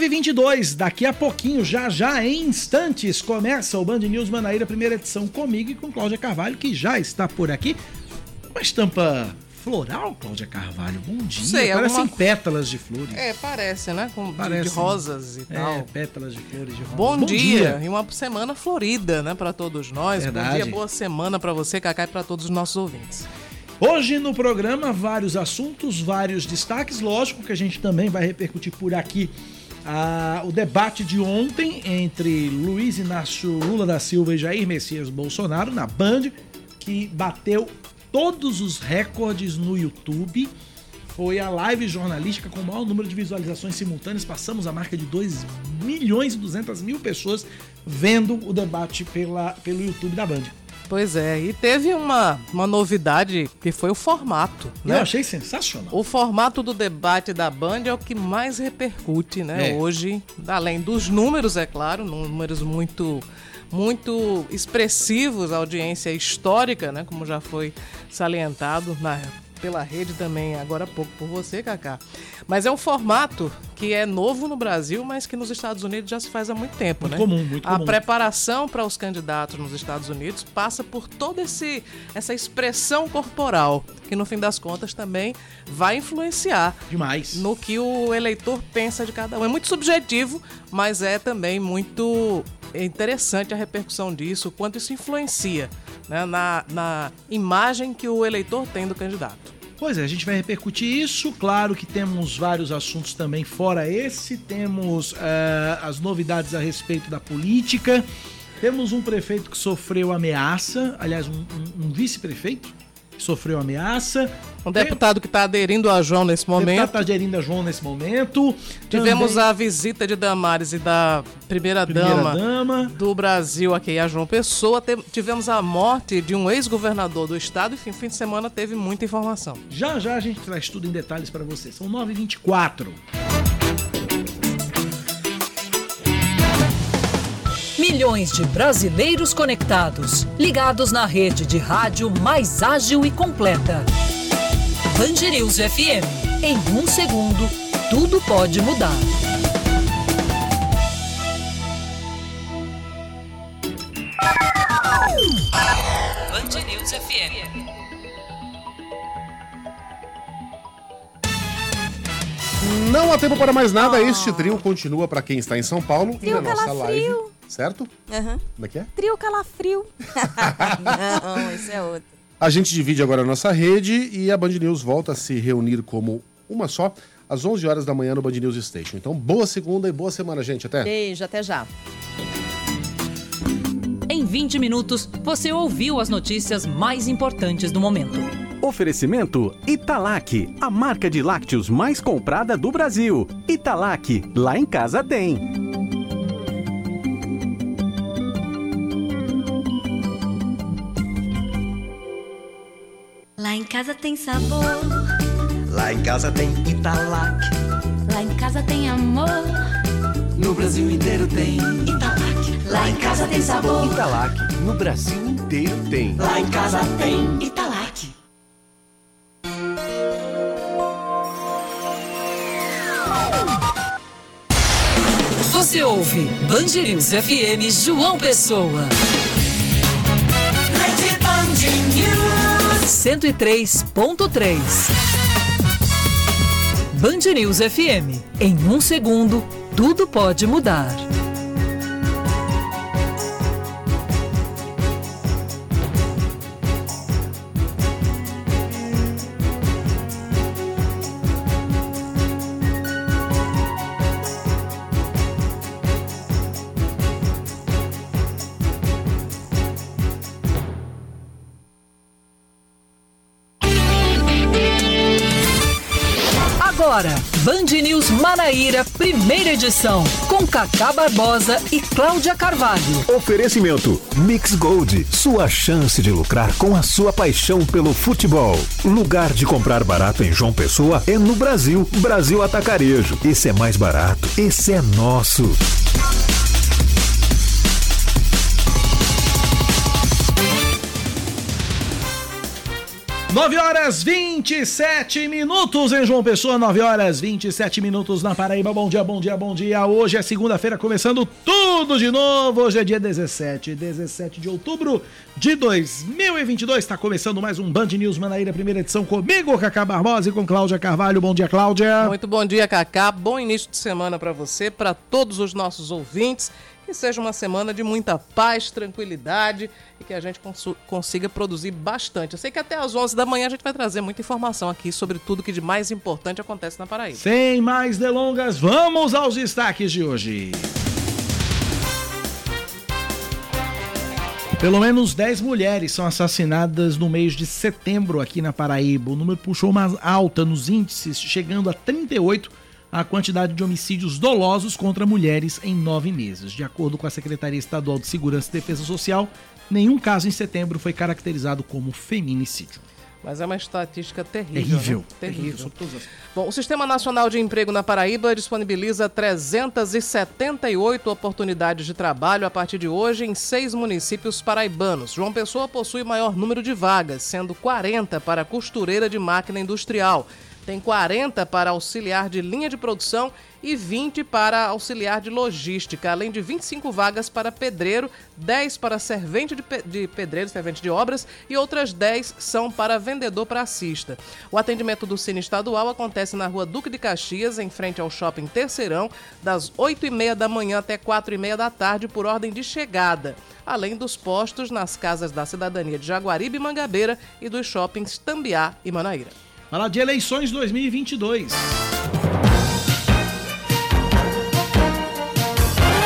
922, daqui a pouquinho, já já, em instantes, começa o Band News Manaíra, primeira edição comigo e com Cláudia Carvalho, que já está por aqui. Uma estampa floral, Cláudia Carvalho. Bom dia. Sei, Parecem alguma- pétalas de flores. É, parece, né? Com, Parece. de rosas e tal. É, pétalas de flores de rosa. Bom, dia. e uma semana florida, né, para todos nós. Bom Verdade. dia, boa semana para você, Cacá, e para todos os nossos ouvintes. Hoje no programa, vários assuntos, vários destaques. Lógico que a gente também vai repercutir por aqui ah, o debate de ontem entre Luiz Inácio Lula da Silva e Jair Messias Bolsonaro na Band, que bateu todos os recordes no YouTube. Foi a live jornalística com o maior número de visualizações simultâneas. Passamos a marca de 2 milhões e 200 mil pessoas vendo o debate pela, pelo YouTube da Band. Pois é, e teve uma, uma novidade que foi o formato, Eu né? achei sensacional. O formato do debate da Band é o que mais repercute, né? É. Hoje, além dos números, é claro, números muito muito expressivos, a audiência histórica, né? Como já foi salientado na, pela rede também agora há pouco por você, Kaká. Mas é um formato que é novo no Brasil, mas que nos Estados Unidos já se faz há muito tempo, Muito né? comum, muito a comum. preparação para os candidatos nos Estados Unidos passa por toda esse, essa expressão corporal, que no fim das contas também vai influenciar Demais. no que o eleitor pensa de cada um. É muito subjetivo, mas é também muito interessante a repercussão disso, o quanto isso influencia né, na, na imagem que o eleitor tem do candidato. Pois é, a gente vai repercutir isso. Claro que temos vários assuntos também fora esse. Temos eh, as novidades a respeito da política. Temos um prefeito que sofreu ameaça, aliás, um, um- um vice-prefeito que sofreu ameaça. Um deputado que está aderindo a João nesse deputado momento. tá gerindo a João nesse momento. Tivemos Também a visita de Damares e da primeira-dama primeira-dama. do Brasil aqui a João Pessoa. Tivemos a morte de um ex-governador do estado. Enfim, fim de semana teve muita informação. Já já a gente traz tudo em detalhes para vocês. São 9h24. Milhões de brasileiros conectados, ligados na rede de rádio mais ágil e completa. Band News FM. Em um segundo, tudo pode mudar. Band News FM. Não há tempo para mais nada, este trio continua para quem está em São Paulo Trio na nossa live. Certo? Aham. Como é que é? Trio calafrio. Não, esse é outro. A gente divide agora a nossa rede e a Band News volta a se reunir como uma só às 11 horas da manhã no Band News Station. Então, boa segunda e boa semana, gente. Até. Beijo, até já. Em 20 minutos, você ouviu as notícias mais importantes do momento. Oferecimento Italac, a marca de lácteos mais comprada do Brasil. Italac, lá em casa tem. Casa tem sabor, Lá em casa tem Italac, lá em casa tem amor. no Brasil inteiro tem Italac, lá em casa tem sabor. Italac, no Brasil inteiro tem. Lá em casa tem Italac. Você ouve Band News FM João Pessoa. 103.3 Band News FM. Em um segundo, tudo pode mudar. Band News Manaíra, primeira edição, com Cacá Barbosa e Cláudia Carvalho. Oferecimento Mix Gold, sua chance de lucrar com a sua paixão pelo futebol. Lugar de comprar barato em João Pessoa é no Brasil. Brasil Atacarejo. Esse é mais barato. Esse é nosso. 9 horas 27 minutos em João Pessoa, 9 horas 27 minutos na Paraíba. Bom dia, bom dia, bom dia. Hoje é segunda-feira, começando tudo de novo. Hoje é dia 17, 17 de outubro de 2022. Está começando mais um Band News Manaíra, primeira edição comigo, Cacá Barbosa e com Cláudia Carvalho. Bom dia, Cláudia. Muito bom dia, Cacá. Bom início de semana para você, para todos os nossos ouvintes. Que seja uma semana de muita paz, tranquilidade e que a gente cons consiga produzir bastante. Eu sei que até às 11 da manhã a gente vai trazer muita informação aqui sobre tudo que de mais importante acontece na Paraíba. Sem mais delongas, vamos aos destaques de hoje. Pelo menos 10 mulheres são assassinadas no mês de setembro aqui na Paraíba. O número puxou uma alta nos índices, chegando a 38 a quantidade de homicídios dolosos contra mulheres em nove meses. De acordo com a Secretaria Estadual de Segurança e Defesa Social, nenhum caso em setembro foi caracterizado como feminicídio. Mas é uma estatística terrível. Terrível. Né? Terrível. terrível. Bom, o Sistema Nacional de Emprego na Paraíba disponibiliza 378 oportunidades de trabalho a partir de hoje em seis municípios paraibanos. João Pessoa possui maior número de vagas, sendo 40 para costureira de máquina industrial tem 40 para auxiliar de linha de produção e 20 para auxiliar de logística, além de 25 vagas para pedreiro, 10 para servente de, pe de pedreiro, servente de obras e outras 10 são para vendedor pracista. O atendimento do Cine Estadual acontece na rua Duque de Caxias, em frente ao shopping Terceirão, das 8h30 da manhã até 4h30 da tarde, por ordem de chegada além dos postos nas casas da cidadania de Jaguaribe e Mangabeira e dos shoppings Tambiá e Manaíra. Falar de eleições 2022.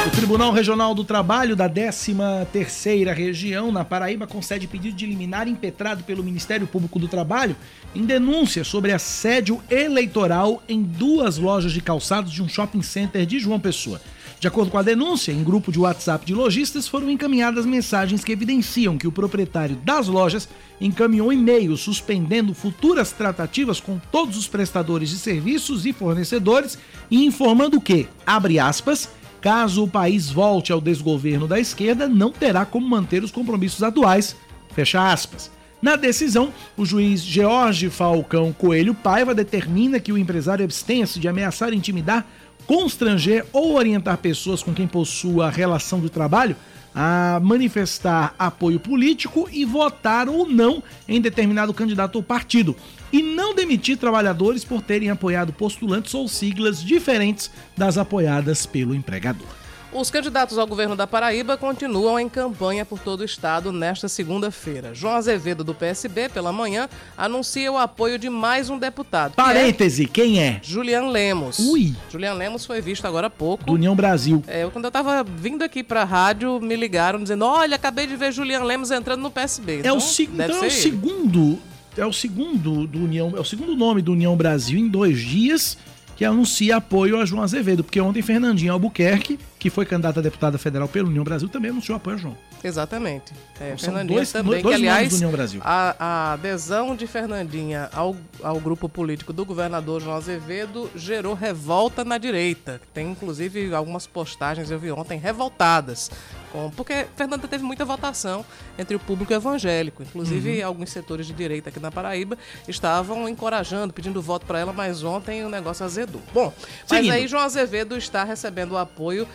O Tribunal Regional do Trabalho da 13ª Região, na Paraíba, concede pedido de liminar impetrado pelo Ministério Público do Trabalho em denúncia sobre assédio eleitoral em duas lojas de calçados de um shopping center de João Pessoa. De acordo com a denúncia, em grupo de WhatsApp de lojistas foram encaminhadas mensagens que evidenciam que o proprietário das lojas encaminhou e-mails suspendendo futuras tratativas com todos os prestadores de serviços e fornecedores e informando que, abre aspas, caso o país volte ao desgoverno da esquerda, não terá como manter os compromissos atuais, fecha aspas. Na decisão, o juiz George Falcão Coelho Paiva determina que o empresário abstenha-se de ameaçar e intimidar constranger ou orientar pessoas com quem possua relação de trabalho a manifestar apoio político e votar ou não em determinado candidato ou partido, e não demitir trabalhadores por terem apoiado postulantes ou siglas diferentes das apoiadas pelo empregador. Os candidatos ao governo da Paraíba continuam em campanha por todo o estado nesta segunda-feira. João Azevedo, do PSB, pela manhã, anuncia o apoio de mais um deputado. Parêntese, que é quem é? Julian Lemos. Ui. Julian Lemos foi visto agora há pouco. Do União Brasil. É, quando eu tava vindo aqui pra rádio, me ligaram dizendo: olha, acabei de ver Julian Lemos entrando no PSB. É então, o, se... então é o segundo. É o segundo do União. É o segundo nome do União Brasil em dois dias que anuncia apoio a João Azevedo, porque ontem Fernandinho Albuquerque, que foi candidata a deputada federal pela União Brasil, também anunciou apoio a João. Exatamente. É, Então, Fernandinha dois- também, dois que aliás, do União Brasil. A, a adesão de Fernandinha ao, ao grupo político do governador João Azevedo gerou revolta na direita. Tem inclusive algumas postagens, eu vi ontem, revoltadas. Com, porque Fernanda teve muita votação entre o público evangélico. Inclusive, Uhum. alguns setores de direita aqui na Paraíba estavam encorajando, pedindo voto para ela, mas ontem o negócio azedou. Bom, mas Seguindo. aí João Azevedo está recebendo o apoio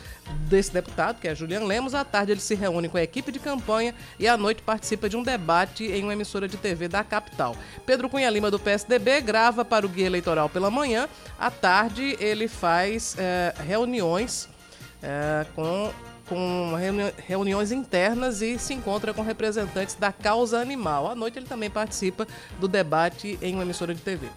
desse deputado, que é Julian Lemos. À tarde ele se reúne com a equipe de campanha e à noite participa de um debate em uma emissora de TV da capital. Pedro Cunha Lima, do PSDB, grava para o Guia Eleitoral pela manhã. À tarde ele faz eh, reuniões eh, com com reuni- reuniões internas e se encontra com representantes da causa animal. À noite ele também participa do debate em uma emissora de TV.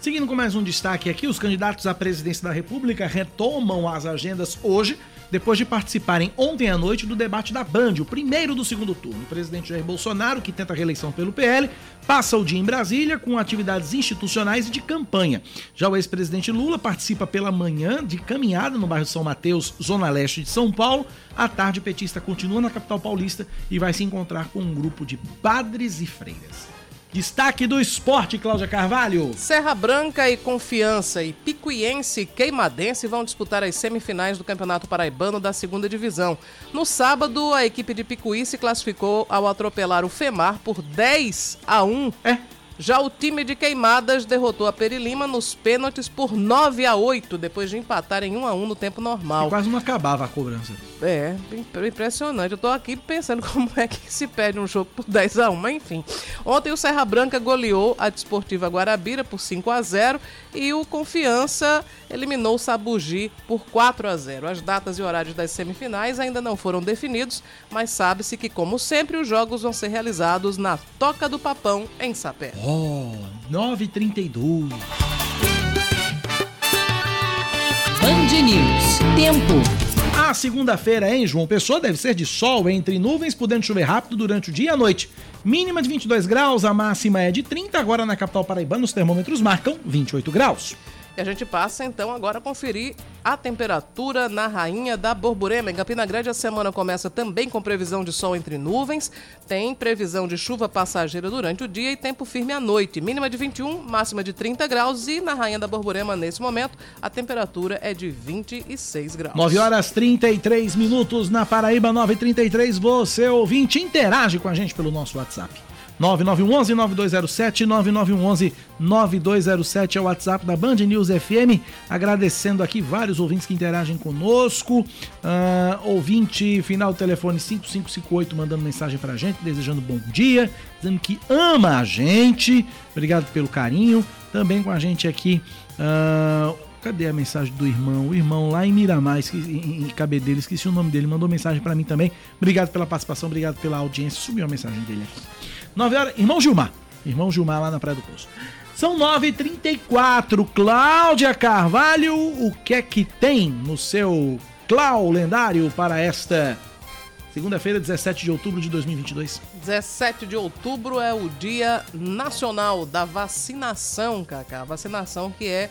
Seguindo com mais um destaque aqui, os candidatos à presidência da República retomam as agendas hoje, depois de participarem ontem à noite do debate da Band, o primeiro do segundo turno. O presidente Jair Bolsonaro, que tenta a reeleição pelo PL, passa o dia em Brasília com atividades institucionais e de campanha. Já o ex-presidente Lula participa pela manhã de caminhada no bairro São Mateus, zona leste de São Paulo. À tarde, o petista continua na capital paulista e vai se encontrar com um grupo de padres e freiras. Destaque do esporte, Cláudia Carvalho. Serra Branca e Confiança e Picuiense e Queimadense vão disputar as semifinais do Campeonato Paraibano da segunda divisão. No sábado, a equipe de Picuí se classificou ao atropelar o FEMAR por 10 a 1. É. Já o time de Queimadas derrotou a Perilima nos pênaltis por 9 a 8, depois de empatar em 1 a 1 no tempo normal. E quase não acabava a cobrança. É, impressionante. Eu tô aqui pensando como é que se perde um jogo por 10 a 1, mas enfim. Ontem o Serra Branca goleou a Desportiva Guarabira por 5 a 0 e o Confiança eliminou o Sabugi por 4 a 0. As datas e horários das semifinais ainda não foram definidos, mas sabe-se que, como sempre, os jogos vão ser realizados na Toca do Papão, em Sapé. Oh, 9h32. Band News. Tempo. A segunda-feira em João Pessoa deve ser de sol entre nuvens, podendo chover rápido durante o dia e a noite. Mínima de 22 graus, a máxima é de 30. Agora na capital paraibana os termômetros marcam 28 graus. E a gente passa então agora a conferir a temperatura na Rainha da Borborema. Em Campina Grande a semana começa também com previsão de sol entre nuvens, tem previsão de chuva passageira durante o dia e tempo firme à noite. Mínima de 21, máxima de 30 graus e na Rainha da Borborema nesse momento a temperatura é de 26 graus. 9 horas 33 minutos na Paraíba 933. Você ouvinte interage com a gente pelo nosso WhatsApp. 9911-9207, 9911-9207 é o WhatsApp da Band News FM. Agradecendo aqui vários ouvintes que interagem conosco. Uh, ouvinte final telefone 5558 mandando mensagem pra gente, desejando bom dia, dizendo que ama a gente. Obrigado pelo carinho. Também com a gente aqui. Uh, cadê a mensagem do irmão? O irmão lá em Miramar, em, em Cabedelo, esqueci o nome dele, mandou mensagem para mim também. Obrigado pela participação, obrigado pela audiência. Subiu a mensagem dele aqui. 9 horas. Irmão Gilmar. Irmão Gilmar lá na Praia do Poço. São 9h34. Cláudia Carvalho, o que é que tem no seu Clau lendário para esta segunda-feira, 17 de outubro de 2022? 17 de outubro é o Dia Nacional da Vacinação, Cacá. Vacinação que é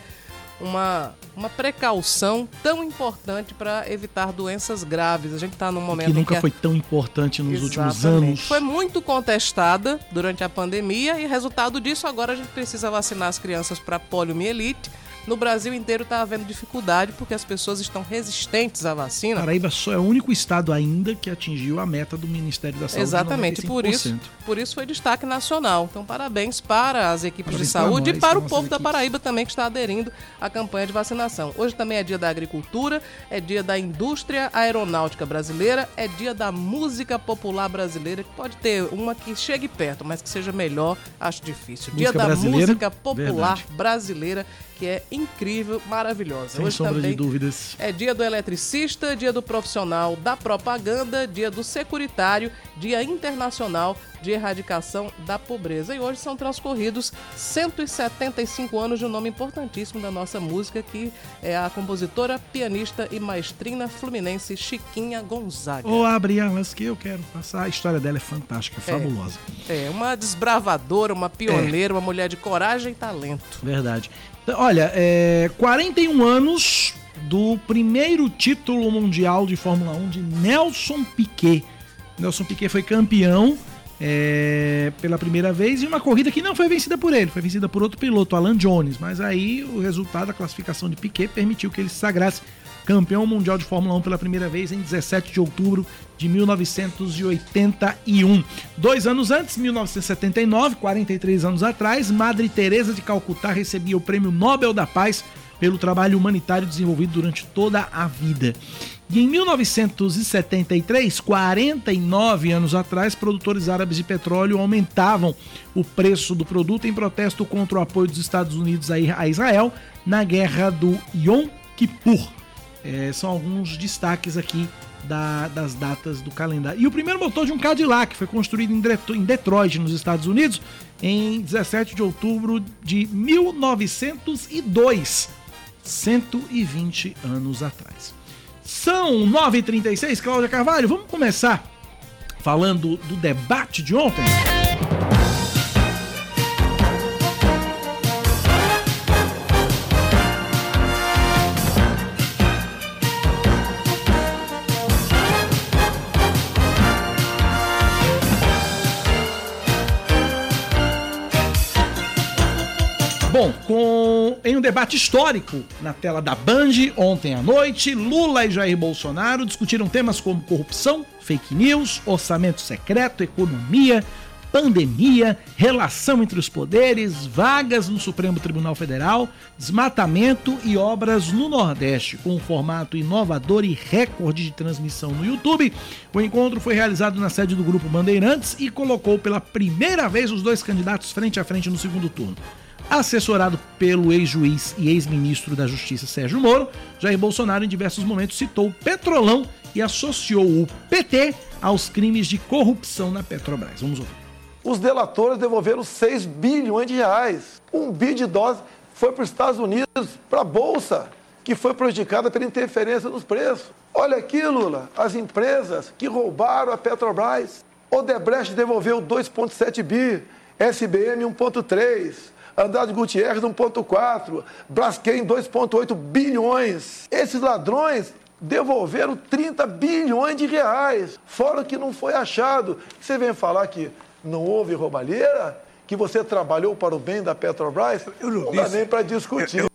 uma, uma precaução tão importante para evitar doenças graves. A gente está num momento que nunca que foi tão importante nos Exatamente. últimos anos. Foi muito contestada durante a pandemia e resultado disso agora a gente precisa vacinar as crianças para poliomielite no Brasil inteiro está havendo dificuldade porque as pessoas estão resistentes à vacina. Paraíba só é o único estado ainda que atingiu a meta do Ministério da Saúde. Exatamente, por isso, por isso foi destaque nacional. Então, parabéns para as equipes parabéns de saúde nós, e para o povo da Paraíba também que está aderindo à campanha de vacinação. Hoje também é dia da agricultura, é dia da indústria aeronáutica brasileira, é dia da música popular brasileira, que pode ter uma que chegue perto, mas que seja melhor, acho difícil. Música dia da música popular Verdade. brasileira que é incrível, maravilhosa. Sem Hoje sombra de dúvidas. É dia do eletricista, dia do profissional da propaganda, dia do securitário, dia internacional de erradicação da pobreza. E hoje são transcorridos 175 anos de um nome importantíssimo da nossa música, que é a compositora, pianista e maestrina fluminense Chiquinha Gonzaga. Ou abre elas que eu quero passar. A história dela é fantástica, é fabulosa. É, uma desbravadora, uma pioneira, é. uma mulher de coragem e talento. Verdade. Olha, é, 41 anos do primeiro título mundial de Fórmula 1 de Nelson Piquet. Nelson Piquet foi campeão é, pela primeira vez em uma corrida que não foi vencida por ele, foi vencida por outro piloto, Alan Jones. Mas aí o resultado da classificação de Piquet permitiu que ele se sagrasse campeão mundial de Fórmula 1 pela primeira vez em 17 de outubro de 1981. Dois anos antes, 1979, 43 anos atrás, Madre Teresa de Calcutá recebia o Prêmio Nobel da Paz pelo trabalho humanitário desenvolvido durante toda a vida. E em 1973, 49 anos atrás, produtores árabes de petróleo aumentavam o preço do produto em protesto contra o apoio dos Estados Unidos a Israel na guerra do Yom Kippur. É, são alguns destaques aqui da, das datas do calendário. E o primeiro motor de um Cadillac foi construído em Detroit, nos Estados Unidos, em 17 de outubro de 1902, 120 anos atrás. São 9h36, Cláudia Carvalho. Vamos começar falando do debate de ontem? Um debate histórico na tela da Band ontem à noite, Lula e Jair Bolsonaro discutiram temas como corrupção, fake news, orçamento secreto, economia, pandemia, relação entre os poderes, vagas no Supremo Tribunal Federal, desmatamento e obras no Nordeste. Com um formato inovador e recorde de transmissão no YouTube, o encontro foi realizado na sede do Grupo Bandeirantes e colocou pela primeira vez os dois candidatos frente a frente no segundo turno. Assessorado pelo ex-juiz e ex-ministro da Justiça Sérgio Moro, Jair Bolsonaro em diversos momentos citou o Petrolão e associou o PT aos crimes de corrupção na Petrobras. Vamos ouvir. Os delatores devolveram 6 bilhões de reais. Um bi de doses foi para os Estados Unidos, para a Bolsa, que foi prejudicada pela interferência nos preços. Olha aqui, Lula, as empresas que roubaram a Petrobras. Odebrecht devolveu 2,7 bi, SBM 1,3, Andrade Gutierrez 1,4, Braskem 2,8 bilhões. Esses ladrões devolveram 30 bilhões de reais, fora o que não foi achado. Você vem falar que não houve roubalheira? Que você trabalhou para o bem da Petrobras? Eu não, não dá nem para discutir. Eu, eu...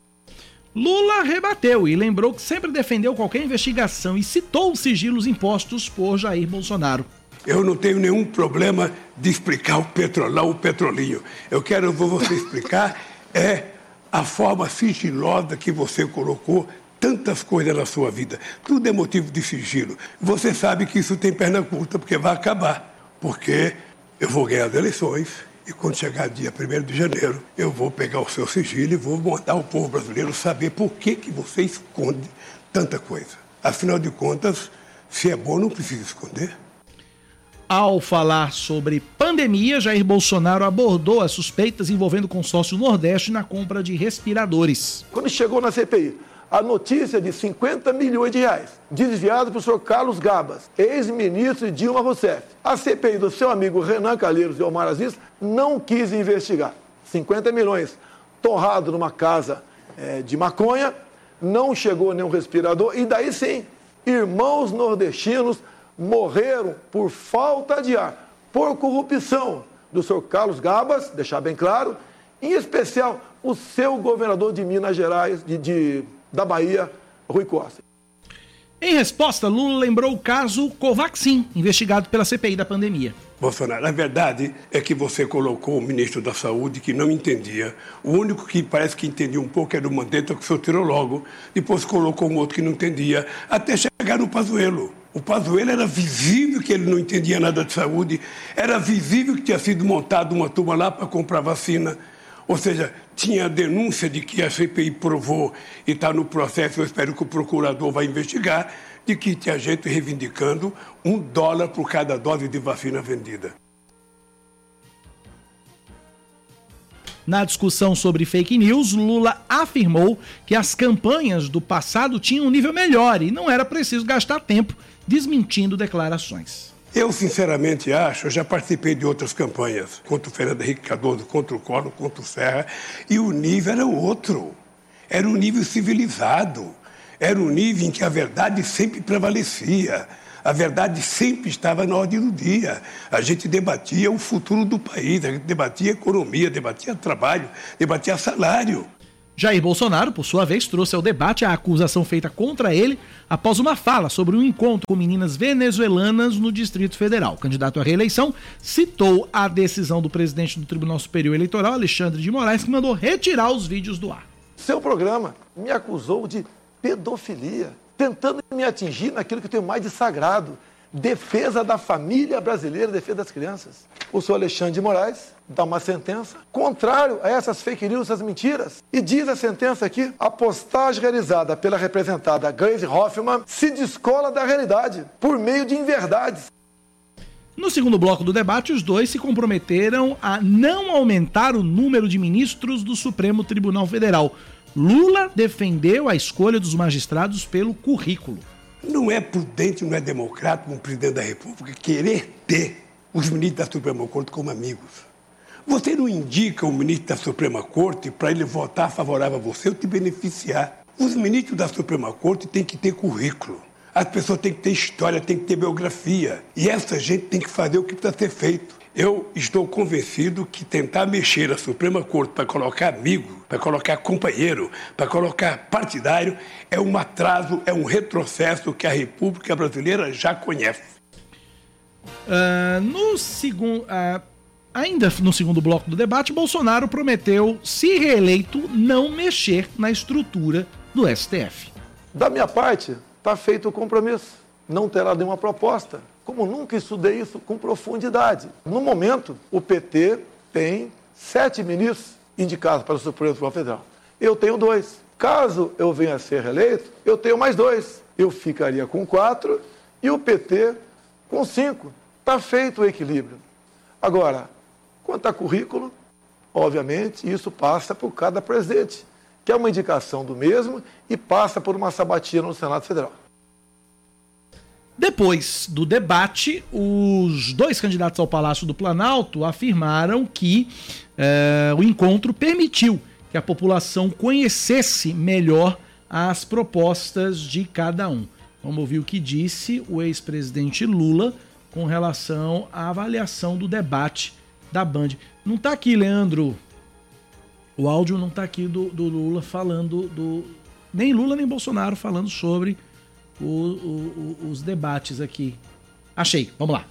Lula rebateu e lembrou que sempre defendeu qualquer investigação e citou os sigilos impostos por Jair Bolsonaro. Eu não tenho nenhum problema de explicar o petrolão, o petrolinho. Eu quero você explicar é a forma sigilosa que você colocou tantas coisas na sua vida. Tudo é motivo de sigilo. Você sabe que isso tem perna curta, porque vai acabar. Porque eu vou ganhar as eleições e quando chegar dia 1 de janeiro, eu vou pegar o seu sigilo e vou mandar o povo brasileiro saber por que, que você esconde tanta coisa. Afinal de contas, se é bom, não precisa esconder. Ao falar sobre pandemia, Jair Bolsonaro abordou as suspeitas envolvendo o consórcio Nordeste na compra de respiradores. Quando chegou na CPI, a notícia de 50 milhões de reais desviados para o senhor Carlos Gabas, ex-ministro Dilma Rousseff. A CPI do seu amigo Renan Calheiros e Omar Aziz não quis investigar. 50 milhões torrado numa casa é, de maconha, não chegou nenhum respirador, e daí sim, irmãos nordestinos morreram por falta de ar, por corrupção do senhor Carlos Gabas, deixar bem claro, em especial o seu governador de Minas Gerais, de, de da Bahia, Rui Costa. Em resposta, Lula lembrou o caso Covaxin, investigado pela CPI da pandemia. Bolsonaro, a verdade é que você colocou o ministro da Saúde que não entendia. O único que parece que entendia um pouco era o Mandetta, que o senhor tirou logo. Depois colocou um outro que não entendia, até chegar no Pazuello. O Pazuello era visível que ele não entendia nada de saúde, era visível que tinha sido montada uma turma lá para comprar vacina. Ou seja, tinha a denúncia de que a CPI provou e está no processo, eu espero que o procurador vai investigar, de que tinha gente reivindicando um dólar por cada dose de vacina vendida. Na discussão sobre fake news, Lula afirmou que as campanhas do passado tinham um nível melhor e não era preciso gastar tempo desmentindo declarações. Eu, sinceramente, acho, eu já participei de outras campanhas contra o Fernando Henrique Cardoso, contra o Collor, contra o Serra, e o nível era outro. Era um nível civilizado. Era um nível em que a verdade sempre prevalecia. A verdade sempre estava na ordem do dia. A gente debatia o futuro do país, a gente debatia economia, debatia trabalho, debatia salário. Jair Bolsonaro, por sua vez, trouxe ao debate a acusação feita contra ele após uma fala sobre um encontro com meninas venezuelanas no Distrito Federal. O candidato à reeleição citou a decisão do presidente do Tribunal Superior Eleitoral, Alexandre de Moraes, que mandou retirar os vídeos do ar. Seu programa me acusou de pedofilia, tentando me atingir naquilo que eu tenho mais de sagrado, defesa da família brasileira, defesa das crianças. O senhor Alexandre de Moraes dá uma sentença contrário a essas fake news, essas mentiras. E diz a sentença aqui: a postagem realizada pela representada Grace Hoffman se descola da realidade por meio de inverdades. No segundo bloco do debate, os dois se comprometeram a não aumentar o número de ministros do Supremo Tribunal Federal. Lula defendeu a escolha dos magistrados pelo currículo. Não é prudente, não é democrático um presidente da República querer ter os ministros da Suprema Corte como amigos. Você não indica o ministro da Suprema Corte para ele votar favorável a você ou te beneficiar. Os ministros da Suprema Corte têm que ter currículo. As pessoas têm que ter história, têm que ter biografia. E essa gente tem que fazer o que precisa ser feito. Eu estou convencido que tentar mexer a Suprema Corte para colocar amigo, para colocar companheiro, para colocar partidário, é um atraso, é um retrocesso que a República Brasileira já conhece. Uh, no segundo. Uh, ainda no segundo bloco do debate, Bolsonaro prometeu, se reeleito, não mexer na estrutura do STF. Da minha parte, está feito o compromisso. Não terá nenhuma proposta como nunca estudei isso com profundidade. No momento, o PT tem sete ministros indicados para o Supremo Tribunal Federal. Eu tenho dois. Caso eu venha a ser reeleito, eu tenho mais dois. Eu ficaria com quatro e o PT com cinco. Está feito o equilíbrio. Agora, quanto a currículo, obviamente, isso passa por cada presidente, que é uma indicação do mesmo e passa por uma sabatina no Senado Federal. Depois do debate, os dois candidatos ao Palácio do Planalto afirmaram que uh, o encontro permitiu que a população conhecesse melhor as propostas de cada um. Vamos ouvir o que disse o ex-presidente Lula com relação à avaliação do debate da Band. Não está aqui, Leandro. O áudio não está aqui do, do Lula falando do. Nem Lula nem Bolsonaro falando sobre o, o, os debates aqui. Achei, vamos lá.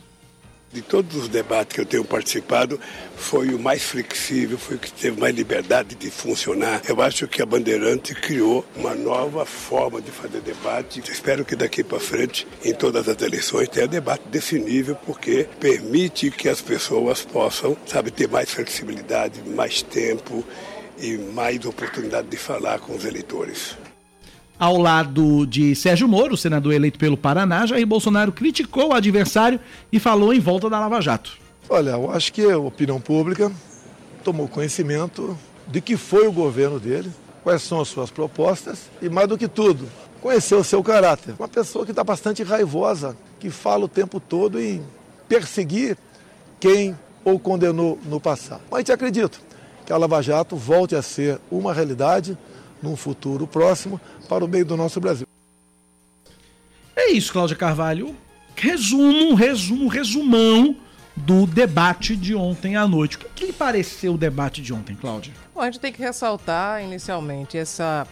De todos os debates que eu tenho participado, foi o mais flexível, foi o que teve mais liberdade de funcionar. Eu acho que a Bandeirante criou uma nova forma de fazer debate. Espero que daqui para frente, em todas as eleições, tenha debate definível, porque permite que as pessoas possam, sabe, ter mais flexibilidade, mais tempo e mais oportunidade de falar com os eleitores. Ao lado de Sérgio Moro, senador eleito pelo Paraná, Jair Bolsonaro criticou o adversário e falou em volta da Lava Jato. Olha, eu acho que a opinião pública tomou conhecimento de que foi o governo dele, quais são as suas propostas e, mais do que tudo, conheceu o seu caráter. Uma pessoa que está bastante raivosa, que fala o tempo todo em perseguir quem ou condenou no passado. Mas acredito que a Lava Jato volte a ser uma realidade num futuro próximo para o meio do nosso Brasil. É isso, Cláudia Carvalho. Resumo, resumo, resumão do debate de ontem à noite. O que, que lhe pareceu o debate de ontem, Cláudia? Bom, a gente tem que ressaltar inicialmente essa.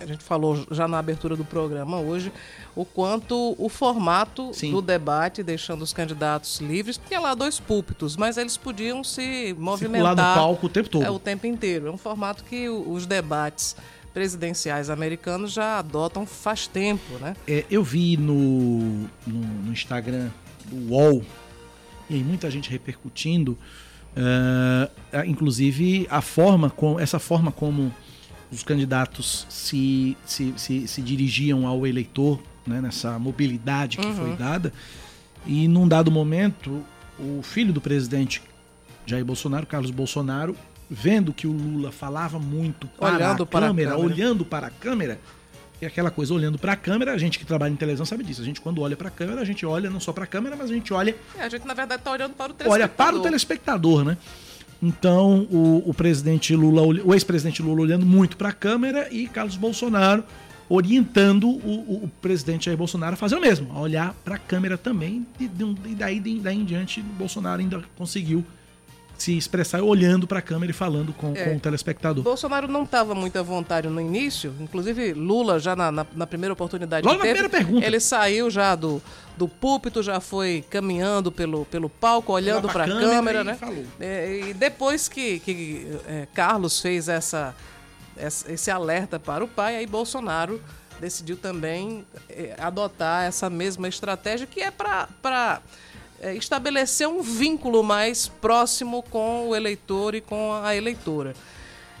A gente falou já na abertura do programa hoje o quanto o formato Sim. do debate, deixando os candidatos livres, tinha lá dois púlpitos, mas eles podiam se movimentar. Circular no palco o tempo todo. É, o tempo inteiro. É um formato que os debates presidenciais americanos já adotam faz tempo, né? É, eu vi no, no, no, Instagram do UOL, e aí muita gente repercutindo, uh, inclusive a forma, com, essa forma como os candidatos se, se, se, se dirigiam ao eleitor, né, nessa mobilidade que uhum. foi dada, e num dado momento, o filho do presidente Jair Bolsonaro, Carlos Bolsonaro, vendo que o Lula falava muito para, olhando a, para câmera, a câmera, olhando para a câmera, é aquela coisa, olhando para a câmera, a gente que trabalha em televisão sabe disso. A gente, quando olha para a câmera, a gente olha não só para a câmera, mas a gente olha. É, a gente, na verdade, está olhando para o telespectador. Olha para o telespectador, né? Então, o, o presidente Lula, o ex-presidente Lula olhando muito para a câmera e Carlos Bolsonaro orientando o, o, presidente Jair Bolsonaro a fazer o mesmo, a olhar para a câmera também. E, e daí, daí em diante, Bolsonaro ainda conseguiu se expressar olhando para a câmera e falando com, é. com, o telespectador. Bolsonaro não estava muito à vontade no início, inclusive Lula já na, na, na primeira oportunidade Logo que teve, na primeira pergunta. ele saiu já do, do púlpito, já foi caminhando pelo, pelo palco, olhando para a câmera, câmera, né? Falou. É, e depois que, que é, Carlos fez essa, esse alerta para o pai, aí Bolsonaro decidiu também é, adotar essa mesma estratégia que é para é, estabelecer um vínculo mais próximo com o eleitor e com a eleitora.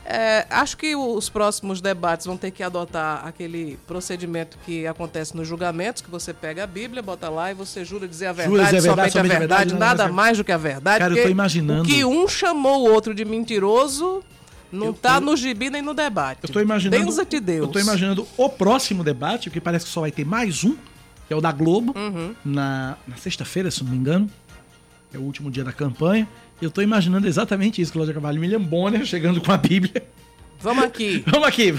É, acho que os próximos debates vão ter que adotar aquele procedimento que acontece nos julgamentos, que você pega a Bíblia, bota lá e você jura dizer a verdade, dizer a verdade somente, a verdade, verdade nada mais do que a verdade. Cara, eu tô imaginando. O que um chamou o outro de mentiroso não eu tá tô... no gibi nem no debate. Eu tô imaginando. Deus é de Deus. Eu tô imaginando o próximo debate, porque parece que só vai ter mais um que é o da Globo, uhum. na, na sexta-feira, se não me engano. É o último dia da campanha. Eu tô imaginando exatamente isso, Cláudia Carvalho. William Bonner chegando com a Bíblia. Vamos aqui. Vamos aqui.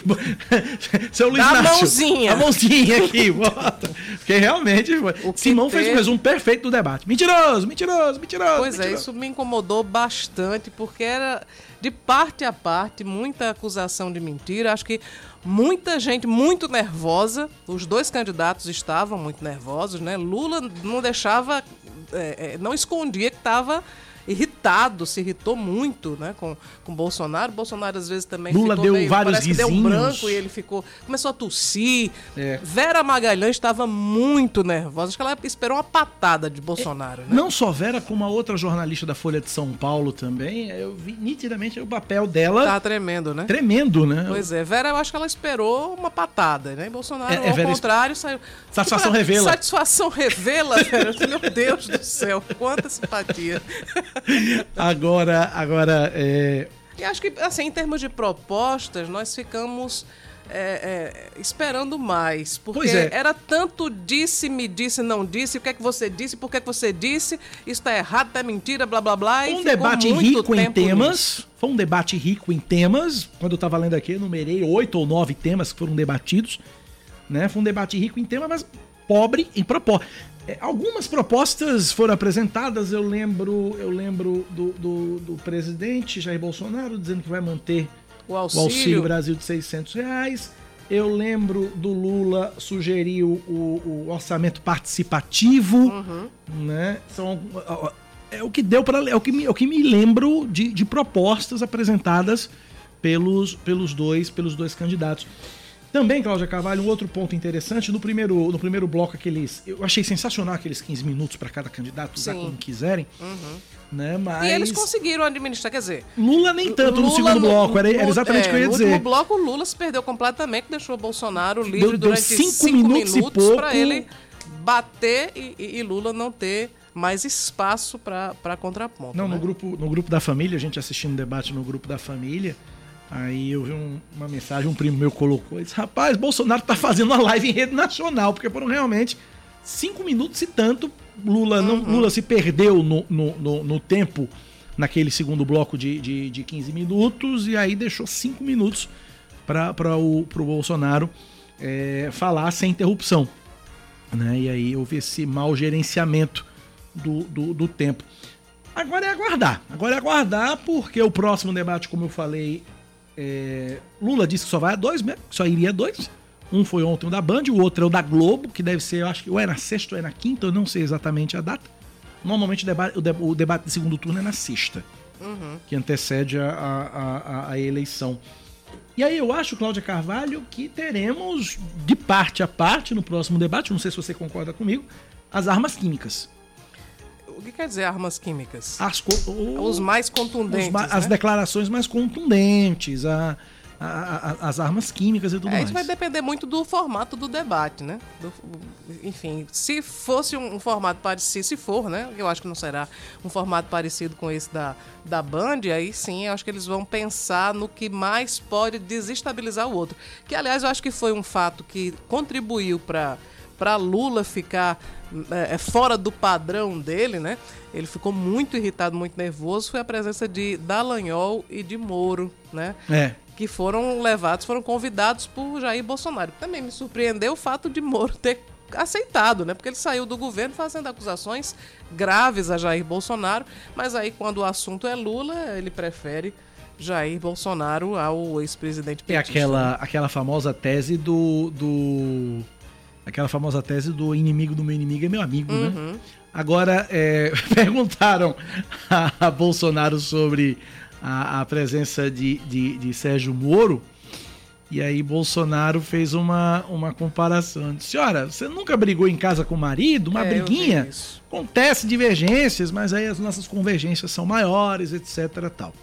Seu Luiz Dá a Inácio. mãozinha. A mãozinha aqui, bota. Porque realmente, Simão fez um resumo perfeito do debate. Mentiroso, mentiroso, mentiroso. Pois é, mentiroso. isso me incomodou bastante, porque era de parte a parte, muita acusação de mentira. Acho que muita gente muito nervosa. Os dois candidatos estavam muito nervosos, né? Lula não deixava, é, é, não escondia que estava irritado, se irritou muito, né, com com Bolsonaro. Bolsonaro às vezes também Lula ficou deu meio, vários parece que deu um risinhos. branco e ele ficou, começou a tossir. É. Vera Magalhães estava muito nervosa. Acho que ela esperou uma patada de Bolsonaro, né? Não só Vera, como a outra jornalista da Folha de São Paulo também, eu vi nitidamente o papel dela Tá tremendo, né? tremendo, né? Pois é, Vera, eu acho que ela esperou uma patada, né? E Bolsonaro, É, é, ao Vera, contrário, saiu. Satisfação Tipo, revela. Satisfação revela, Vera. Meu Deus do céu, quanta simpatia. Agora, agora, é, E acho que, assim, em termos de propostas, nós ficamos é, é, esperando mais. Porque é. era tanto disse, me disse, não disse, o que é que você disse, por que é que você disse, isso tá errado, tá mentira, blá blá blá. um debate rico em temas. nisso. Foi um debate rico em temas. Quando eu tava lendo aqui, eu numerei oito ou nove temas que foram debatidos. Né? Foi um debate rico em temas, mas pobre em propósito. É, algumas propostas foram apresentadas. Eu lembro, eu lembro do, do, do presidente Jair Bolsonaro dizendo que vai manter O o auxílio. Auxílio Brasil de 600 reais. Eu lembro do Lula sugeriu o, o orçamento participativo, Uhum. né? São, é o que deu para é o que me, é o que me lembro de, de propostas apresentadas pelos, pelos dois pelos dois candidatos. Também, Cláudia Carvalho, um outro ponto interessante, no primeiro, no primeiro bloco, aqueles. Eu achei sensacional aqueles 15 minutos para cada candidato usar como quiserem. Né? Mas. E eles conseguiram administrar, quer dizer, Lula nem tanto no Lula segundo no- bloco, era, era no- exatamente o que eu ia no dizer. último bloco, o Lula se perdeu completamente, deixou o Bolsonaro livre Deu- deu durante cinco cinco, minutos minutos, para ele bater e, e- e Lula não ter mais espaço para contraponto. Não, né? no grupo, no grupo da família, a gente assistindo o debate no grupo da família, aí eu vi um- uma mensagem, um primo meu colocou, ele disse, rapaz, Bolsonaro tá fazendo uma live em rede nacional, porque foram realmente cinco minutos e tanto, Lula, não, Uhum. Lula se perdeu no, no, no- no tempo, naquele segundo bloco de, de, de 15 minutos, e aí deixou cinco minutos para o pro Bolsonaro é, falar sem interrupção. Né? E aí houve esse mau gerenciamento do, do, do tempo. Agora é aguardar. Agora é aguardar, porque o próximo debate, como eu falei, é, Lula disse que só vai a dois mesmo, que só iria a dois. Um foi ontem o da Band, o outro é o da Globo, que deve ser, eu acho que ou é na sexta ou é na quinta, eu não sei exatamente a data. Normalmente o debate, o, de- o debate de segundo turno é na sexta, Uhum. que antecede a, a, a- a eleição. E aí eu acho, Cláudia Carvalho, que teremos, de parte a parte, no próximo debate, não sei se você concorda comigo, as armas químicas. O que quer dizer armas químicas? As o- Os mais contundentes. os ma- as né? declarações mais contundentes, a- a- a- as armas químicas e tudo É, mais. isso vai depender muito do formato do debate, né? Do- enfim, se fosse um, um formato parecido, se for, né? Eu acho que não será um formato parecido com esse da, da Band, aí sim, eu acho que eles vão pensar no que mais pode desestabilizar o outro. Que, aliás, eu acho que foi um fato que contribuiu para para Lula ficar é, é, fora do padrão dele, né? Ele ficou muito irritado, muito nervoso. Foi a presença de Dallagnol e de Moro, né? É. que foram levados, foram convidados por Jair Bolsonaro. Também me surpreendeu o fato de Moro ter aceitado, né? Porque ele saiu do governo fazendo acusações graves a Jair Bolsonaro, mas aí quando o assunto é Lula, ele prefere Jair Bolsonaro ao ex-presidente É aquela, aquela famosa tese do, do. Aquela famosa tese do inimigo do meu inimigo é meu amigo, né? Uhum. Agora, é, perguntaram a, a Bolsonaro sobre a, a presença de, de, de Sérgio Moro. E aí Bolsonaro fez uma, uma comparação. Disse, Senhora, você nunca brigou em casa com o marido? Uma É, briguinha? Acontece divergências, mas aí as nossas convergências são maiores, etc. tal.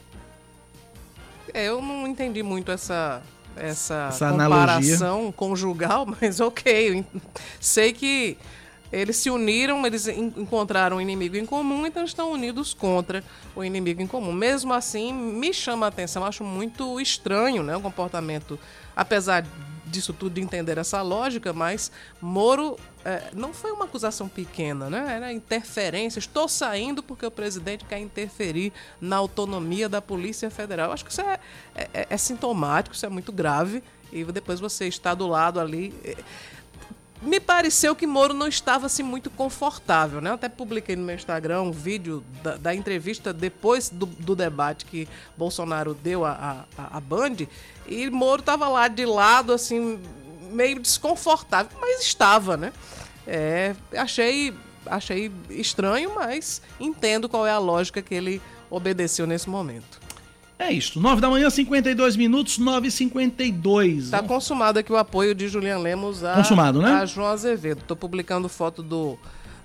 É, eu não entendi muito essa essa, Essa analogia. comparação conjugal, mas ok. Sei que eles se uniram, eles en- encontraram um inimigo em comum, então estão unidos contra o inimigo em comum. Mesmo assim, me chama a atenção, acho muito estranho né, o comportamento, apesar disso tudo, de entender essa lógica, mas Moro é, não foi uma acusação pequena, né? Era interferência. Estou saindo porque o presidente quer interferir na autonomia da Polícia Federal. Acho que isso é, é, é sintomático, isso é muito grave. E depois você está do lado ali. Me pareceu que Moro não estava assim muito confortável, né? Até publiquei no meu Instagram um vídeo da, da entrevista depois do, do, debate que Bolsonaro deu à Band e Moro estava lá de lado, assim, meio desconfortável, mas estava, né? É, achei, achei estranho, mas entendo qual é a lógica que ele obedeceu nesse momento. É isso. 9 da manhã, 52 minutos, 9h52. Está consumado aqui o apoio de Julian Lemos a, consumado, né? a João Azevedo. Estou publicando foto do,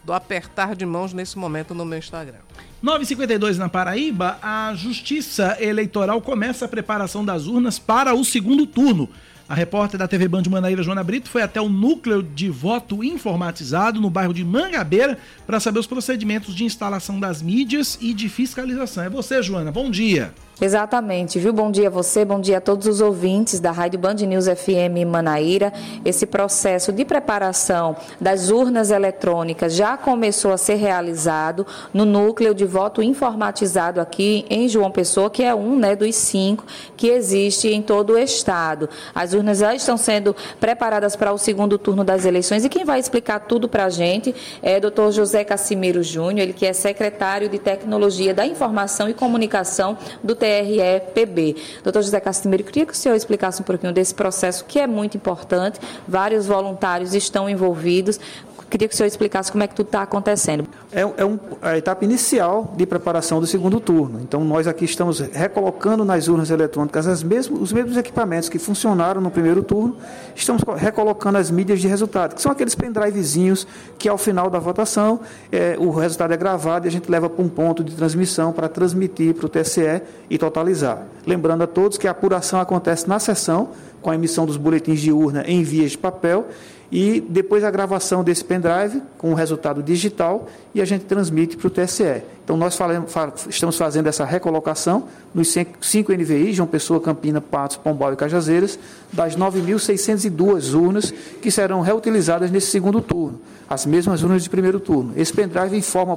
do apertar de mãos nesse momento no meu Instagram. 9h52 na Paraíba, a Justiça Eleitoral começa a preparação das urnas para o segundo turno. A repórter da TV Band Manaíra, Joana Brito, foi até o núcleo de voto informatizado no bairro de Mangabeira para saber os procedimentos de instalação das mídias e de fiscalização. É você, Joana. Bom dia. Exatamente, viu? Bom dia a você, bom dia a todos os ouvintes da Rádio Band News FM Manaíra. Esse processo de preparação das urnas eletrônicas já começou a ser realizado no núcleo de voto informatizado aqui em João Pessoa, que é um né, dos cinco que existe em todo o estado. As urnas já estão sendo preparadas para o segundo turno das eleições e quem vai explicar tudo para a gente é o doutor José Cassimiro Júnior, ele que é secretário de Tecnologia da Informação e Comunicação do TRE-PB. Doutor José Castimiro, queria que o senhor explicasse um pouquinho desse processo que é muito importante, vários voluntários estão envolvidos. Queria que o senhor explicasse como é que tudo está acontecendo. É, é um, a etapa inicial de preparação do segundo turno. Então, nós aqui estamos recolocando nas urnas eletrônicas as mesmos, os mesmos equipamentos que funcionaram no primeiro turno, estamos recolocando as mídias de resultado, que são aqueles pendrivezinhos que, ao final da votação, é, o resultado é gravado e a gente leva para um ponto de transmissão para transmitir para o TSE e totalizar. Lembrando a todos que a apuração acontece na sessão, com a emissão dos boletins de urna em vias de papel e depois a gravação desse pendrive com o resultado digital e a gente transmite para o TSE. Então nós falamos, estamos fazendo essa recolocação nos cinco NVI, João Pessoa, Campina, Patos, Pombal e Cajazeiras, das 9.602 urnas que serão reutilizadas nesse segundo turno, as mesmas urnas de primeiro turno. Esse pendrive informa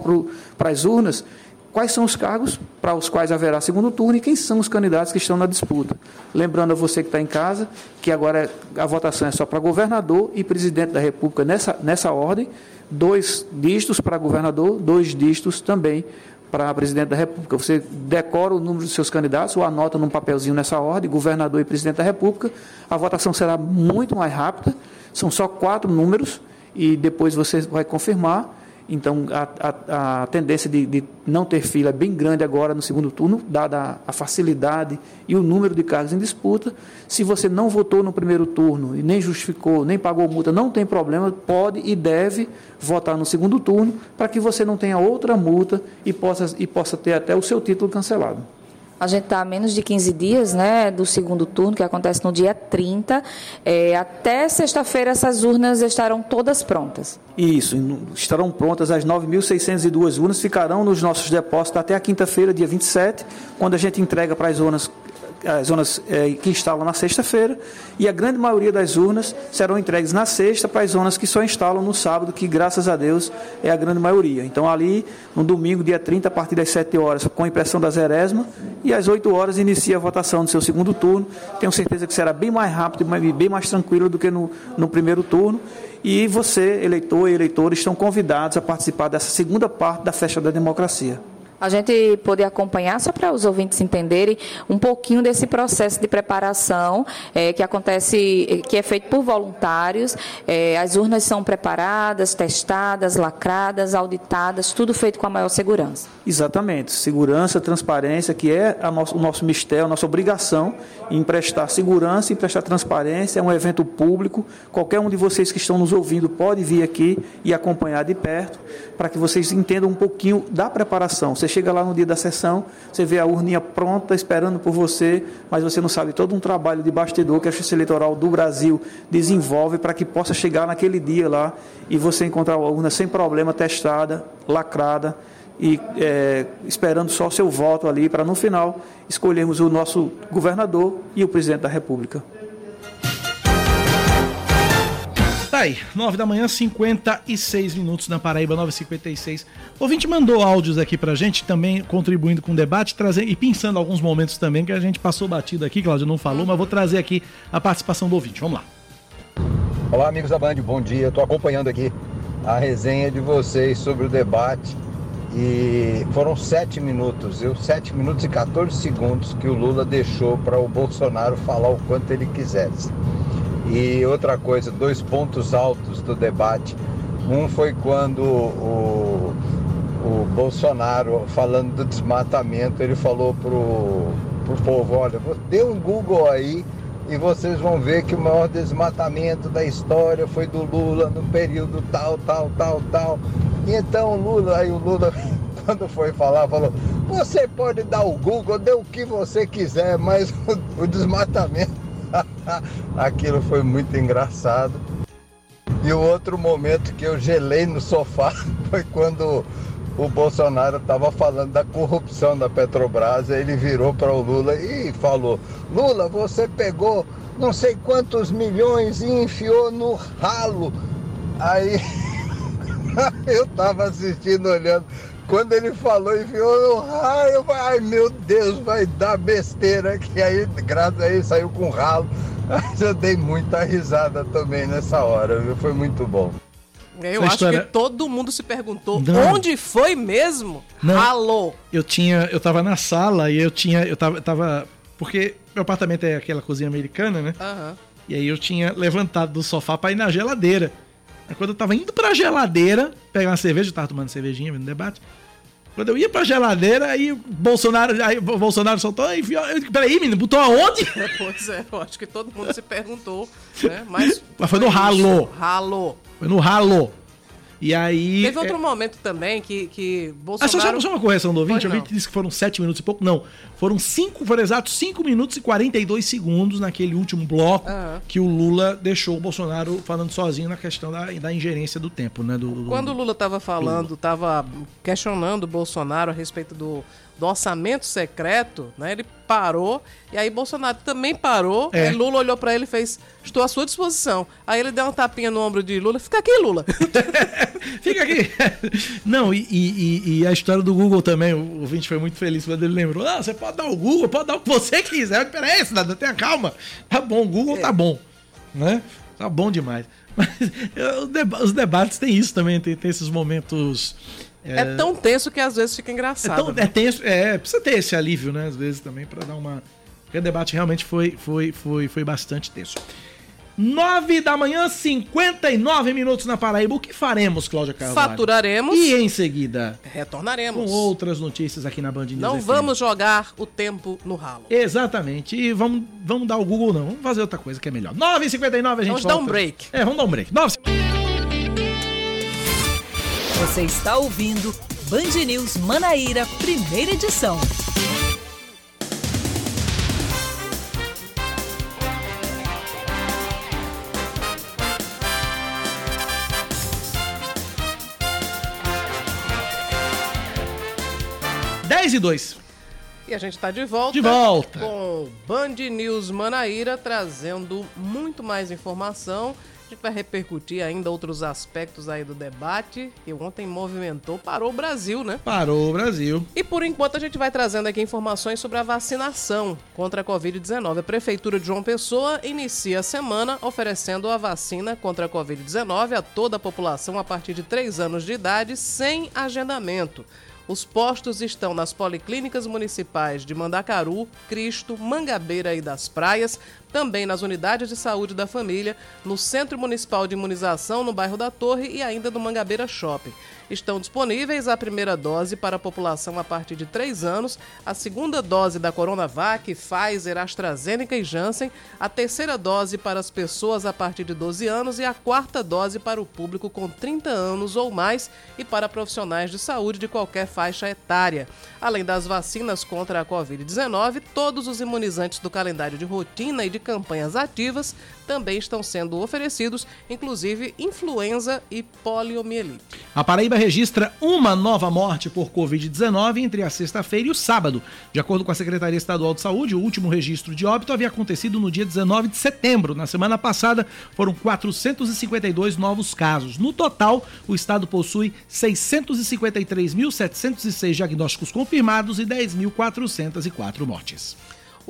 para as urnas quais são os cargos para os quais haverá segundo turno e quem são os candidatos que estão na disputa. Lembrando a você que está em casa que agora a votação é só para governador e presidente da República nessa, nessa ordem, dois dígitos para governador, dois dígitos também para presidente da República. Você decora o número dos seus candidatos ou anota num papelzinho nessa ordem, governador e presidente da República. A votação será muito mais rápida, são só quatro números e depois você vai confirmar então, a, a, a tendência de, de, não ter fila é bem grande agora no segundo turno, dada a, facilidade e o número de cargos em disputa. Se você não votou no primeiro turno e nem justificou, nem pagou multa, não tem problema, pode e deve votar no segundo turno para que você não tenha outra multa e possa, e possa ter até o seu título cancelado. A gente está a menos de 15 dias né, do segundo turno, que acontece no dia 30. É, até sexta-feira, essas urnas estarão todas prontas. Isso, estarão prontas as 9.602 urnas, ficarão nos nossos depósitos até a quinta-feira, dia 27, quando a gente entrega para as urnas as zonas é, que instalam na sexta-feira e a grande maioria das urnas serão entregues na sexta para as zonas que só instalam no sábado, que graças a Deus é a grande maioria. Então ali, no domingo, dia 30, a partir das 7 horas, com a impressão da Zeresma, e às 8 horas inicia a votação do seu segundo turno. Tenho certeza que será bem mais rápido e bem mais tranquilo do que no, no primeiro turno. E você, eleitor e eleitor, estão convidados a participar dessa segunda parte da festa da democracia a gente poder acompanhar, só para os ouvintes entenderem, um pouquinho desse processo de preparação é, que acontece, que é feito por voluntários. É, as urnas são preparadas, testadas, lacradas, auditadas, tudo feito com a maior segurança. Exatamente. Segurança, transparência, que é nosso, o nosso mistério, a nossa obrigação em prestar segurança, em prestar transparência. É um evento público. Qualquer um de vocês que estão nos ouvindo pode vir aqui e acompanhar de perto, para que vocês entendam um pouquinho da preparação. Chega lá no dia da sessão, você vê a urninha pronta, esperando por você, mas você não sabe todo um trabalho de bastidor que a Justiça Eleitoral do Brasil desenvolve para que possa chegar naquele dia lá e você encontrar a urna sem problema, testada, lacrada e é, esperando só o seu voto ali para no final escolhermos o nosso governador e o presidente da República. Tá aí, 9 da manhã, 56 minutos na Paraíba, 9h56. O ouvinte mandou áudios aqui pra gente, também contribuindo com o debate, trazendo e pensando alguns momentos também que a gente passou batido aqui, Cláudio não falou, mas vou trazer aqui a participação do ouvinte. Vamos lá. Olá, amigos da Band, bom dia. Estou acompanhando aqui a resenha de vocês sobre o debate. E foram sete minutos, eu, sete minutos e 14 segundos que o Lula deixou para o Bolsonaro falar o quanto ele quisesse. E outra coisa, dois pontos altos do debate. Um foi quando o, o Bolsonaro, falando do desmatamento, ele falou pro, pro povo, olha, dê um Google aí e vocês vão ver que o maior desmatamento da história foi do Lula no período tal, tal, tal, tal. E então Lula, aí o Lula, quando foi falar, falou, você pode dar o Google, dê o que você quiser, mas o, o desmatamento, aquilo foi muito engraçado. E o outro momento que eu gelei no sofá foi quando o Bolsonaro estava falando da corrupção da Petrobras, ele virou para o Lula e falou: Lula, você pegou não sei quantos milhões e enfiou no ralo. Aí eu estava assistindo, olhando. Quando ele falou, ralo, eu falei, ai meu Deus, vai dar besteira. Que aí, graças a ele, saiu com ralo. Mas eu dei muita risada também nessa hora, viu? Foi muito bom. Eu Essa acho história- que todo mundo se perguntou Não. onde foi mesmo? Não. Alô. Eu tinha, eu tava na sala e eu tinha, eu tava, tava porque meu apartamento é aquela cozinha americana, né? Aham. E aí eu tinha levantado do sofá pra ir na geladeira. Aí quando eu tava indo pra geladeira, pegar uma cerveja, eu tava tomando cervejinha, vendo debate. Quando eu ia pra geladeira, aí Bolsonaro, aí Bolsonaro soltou, e eu, peraí, menino, botou aonde? Pois é, eu acho que todo mundo se perguntou, né? Mas, Mas foi no ralo. Ralo. Foi no ralo. E aí... Teve outro é- momento também que, que Ah, Bolsonaro... só, só, só uma correção do ouvinte. Pois O ouvinte disse que foram 7 minutos e pouco. Não. Foram 5, foram exatos 5 minutos e 42 segundos naquele último bloco Aham. que o Lula deixou o Bolsonaro falando sozinho na questão da, da ingerência do tempo, né? Do, do- Quando o Lula estava falando, estava questionando o Bolsonaro a respeito do, do orçamento secreto, né? Ele parou e aí Bolsonaro também parou. É. E Lula olhou para ele e fez: "Estou à sua disposição". Aí ele deu uma tapinha no ombro de Lula. Fica aqui, Lula. Fica aqui. Não, e, e- e- a história do Google também, o ouvinte foi muito feliz quando ele lembrou. Ah, você pode dar o Google, pode dar o que você quiser. Peraí, cidadão, tenha calma. Tá bom, o Google tá bom. Né? Tá bom demais. Mas os deba- os debates têm isso também, tem, tem esses momentos. É tão tenso que às vezes fica É, engraçado. tão, né? é tenso, é, precisa ter esse alívio, né? Às vezes também, pra dar uma. Porque o debate realmente foi, foi, foi, foi bastante tenso. 9 da manhã, 59 minutos na Paraíba. O que faremos, Cláudia Carvalho? Faturaremos. E em seguida, com Retornaremos. outras notícias aqui na Band News Não FM. vamos jogar o tempo no ralo. Exatamente. E vamos, vamos dar o Google, não. Vamos fazer outra coisa que é melhor. 9h59 a gente Vamos dar volta. um break. É, vamos dar um break. 9 Você está ouvindo Band News Manaíra, primeira edição.10 e 2. E a gente está de volta. De volta. Com Band News Manaíra trazendo muito mais informação. A gente vai repercutir ainda outros aspectos aí do debate que ontem movimentou, parou o Brasil, né? Parou o Brasil. E por enquanto a gente vai trazendo aqui informações sobre a vacinação contra a Covid-19. A Prefeitura de João Pessoa inicia a semana oferecendo a vacina contra a Covid-19 a toda a população a partir de 3 anos de idade sem agendamento. Os postos estão nas policlínicas municipais de Mandacaru, Cristo, Mangabeira e das Praias, também nas unidades de saúde da família, no Centro Municipal de Imunização no bairro da Torre e ainda no Mangabeira Shopping. Estão disponíveis a primeira dose para a população a partir de 3 anos, a segunda dose da Coronavac, Pfizer, AstraZeneca e Janssen, a terceira dose para as pessoas a partir de 12 anos e a quarta dose para o público com 30 anos ou mais e para profissionais de saúde de qualquer faixa etária. Além das vacinas contra a Covid-19, todos os imunizantes do calendário de rotina e de de campanhas ativas também estão sendo oferecidos, inclusive influenza e poliomielite. A Paraíba registra uma nova morte por Covid-19 entre a sexta-feira e o sábado. De acordo com a Secretaria Estadual de Saúde, o último registro de óbito havia acontecido no dia 19 de setembro. Na semana passada, foram 452 novos casos. No total, o estado possui 653.706 diagnósticos confirmados e 10.404 mortes.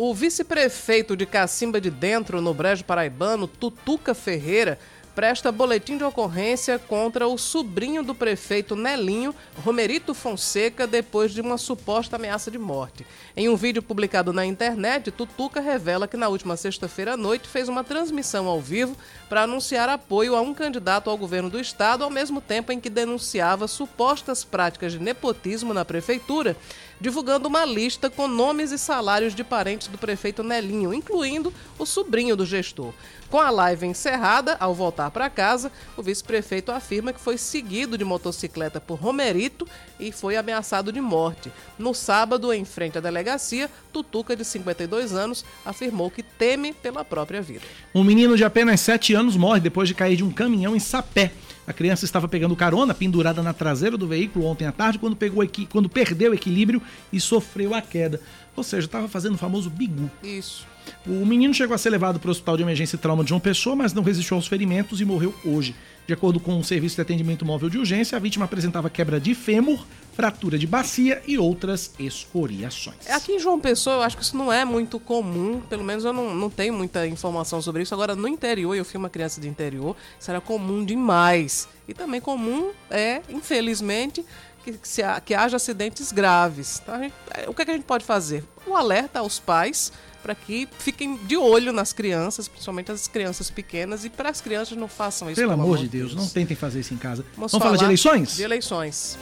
O vice-prefeito de Cacimba de Dentro, no Brejo Paraibano, Tutuca Ferreira, presta boletim de ocorrência contra o sobrinho do prefeito Nelinho, Romerito Fonseca, depois de uma suposta ameaça de morte. Em um vídeo publicado na internet, Tutuca revela que na última sexta-feira à noite fez uma transmissão ao vivo para anunciar apoio a um candidato ao governo do estado, ao mesmo tempo em que denunciava supostas práticas de nepotismo na prefeitura divulgando uma lista com nomes e salários de parentes do prefeito Nelinho, incluindo o sobrinho do gestor. Com a live encerrada, ao voltar para casa, o vice-prefeito afirma que foi seguido de motocicleta por Romerito e foi ameaçado de morte. No sábado, em frente à delegacia, Tutuca, de 52 anos, afirmou que teme pela própria vida. Um menino de apenas 7 anos morre depois de cair de um caminhão em Sapé. A criança estava pegando carona pendurada na traseira do veículo ontem à tarde quando, pegou, quando perdeu o equilíbrio e sofreu a queda. Ou seja, estava fazendo o famoso bigu. Isso. O menino chegou a ser levado para o Hospital de Emergência e Trauma de João Pessoa, mas não resistiu aos ferimentos e morreu hoje. De acordo com o Serviço de Atendimento Móvel de Urgência, a vítima apresentava quebra de fêmur, fratura de bacia e outras escoriações. Aqui em João Pessoa, eu acho que isso não é muito comum, pelo menos eu não, não tenho muita informação sobre isso. Agora, no interior, eu fui uma criança de interior, isso era comum demais. E também comum é, infelizmente, que, se, que haja acidentes graves. Então, gente, o que, é que a gente pode fazer? Um alerta aos pais para que fiquem de olho nas crianças, principalmente as crianças pequenas, e para as crianças não façam isso. Pelo, pelo amor de Deus, Deus, não tentem fazer isso em casa. Vamos, Vamos falar, falar de eleições? De eleições.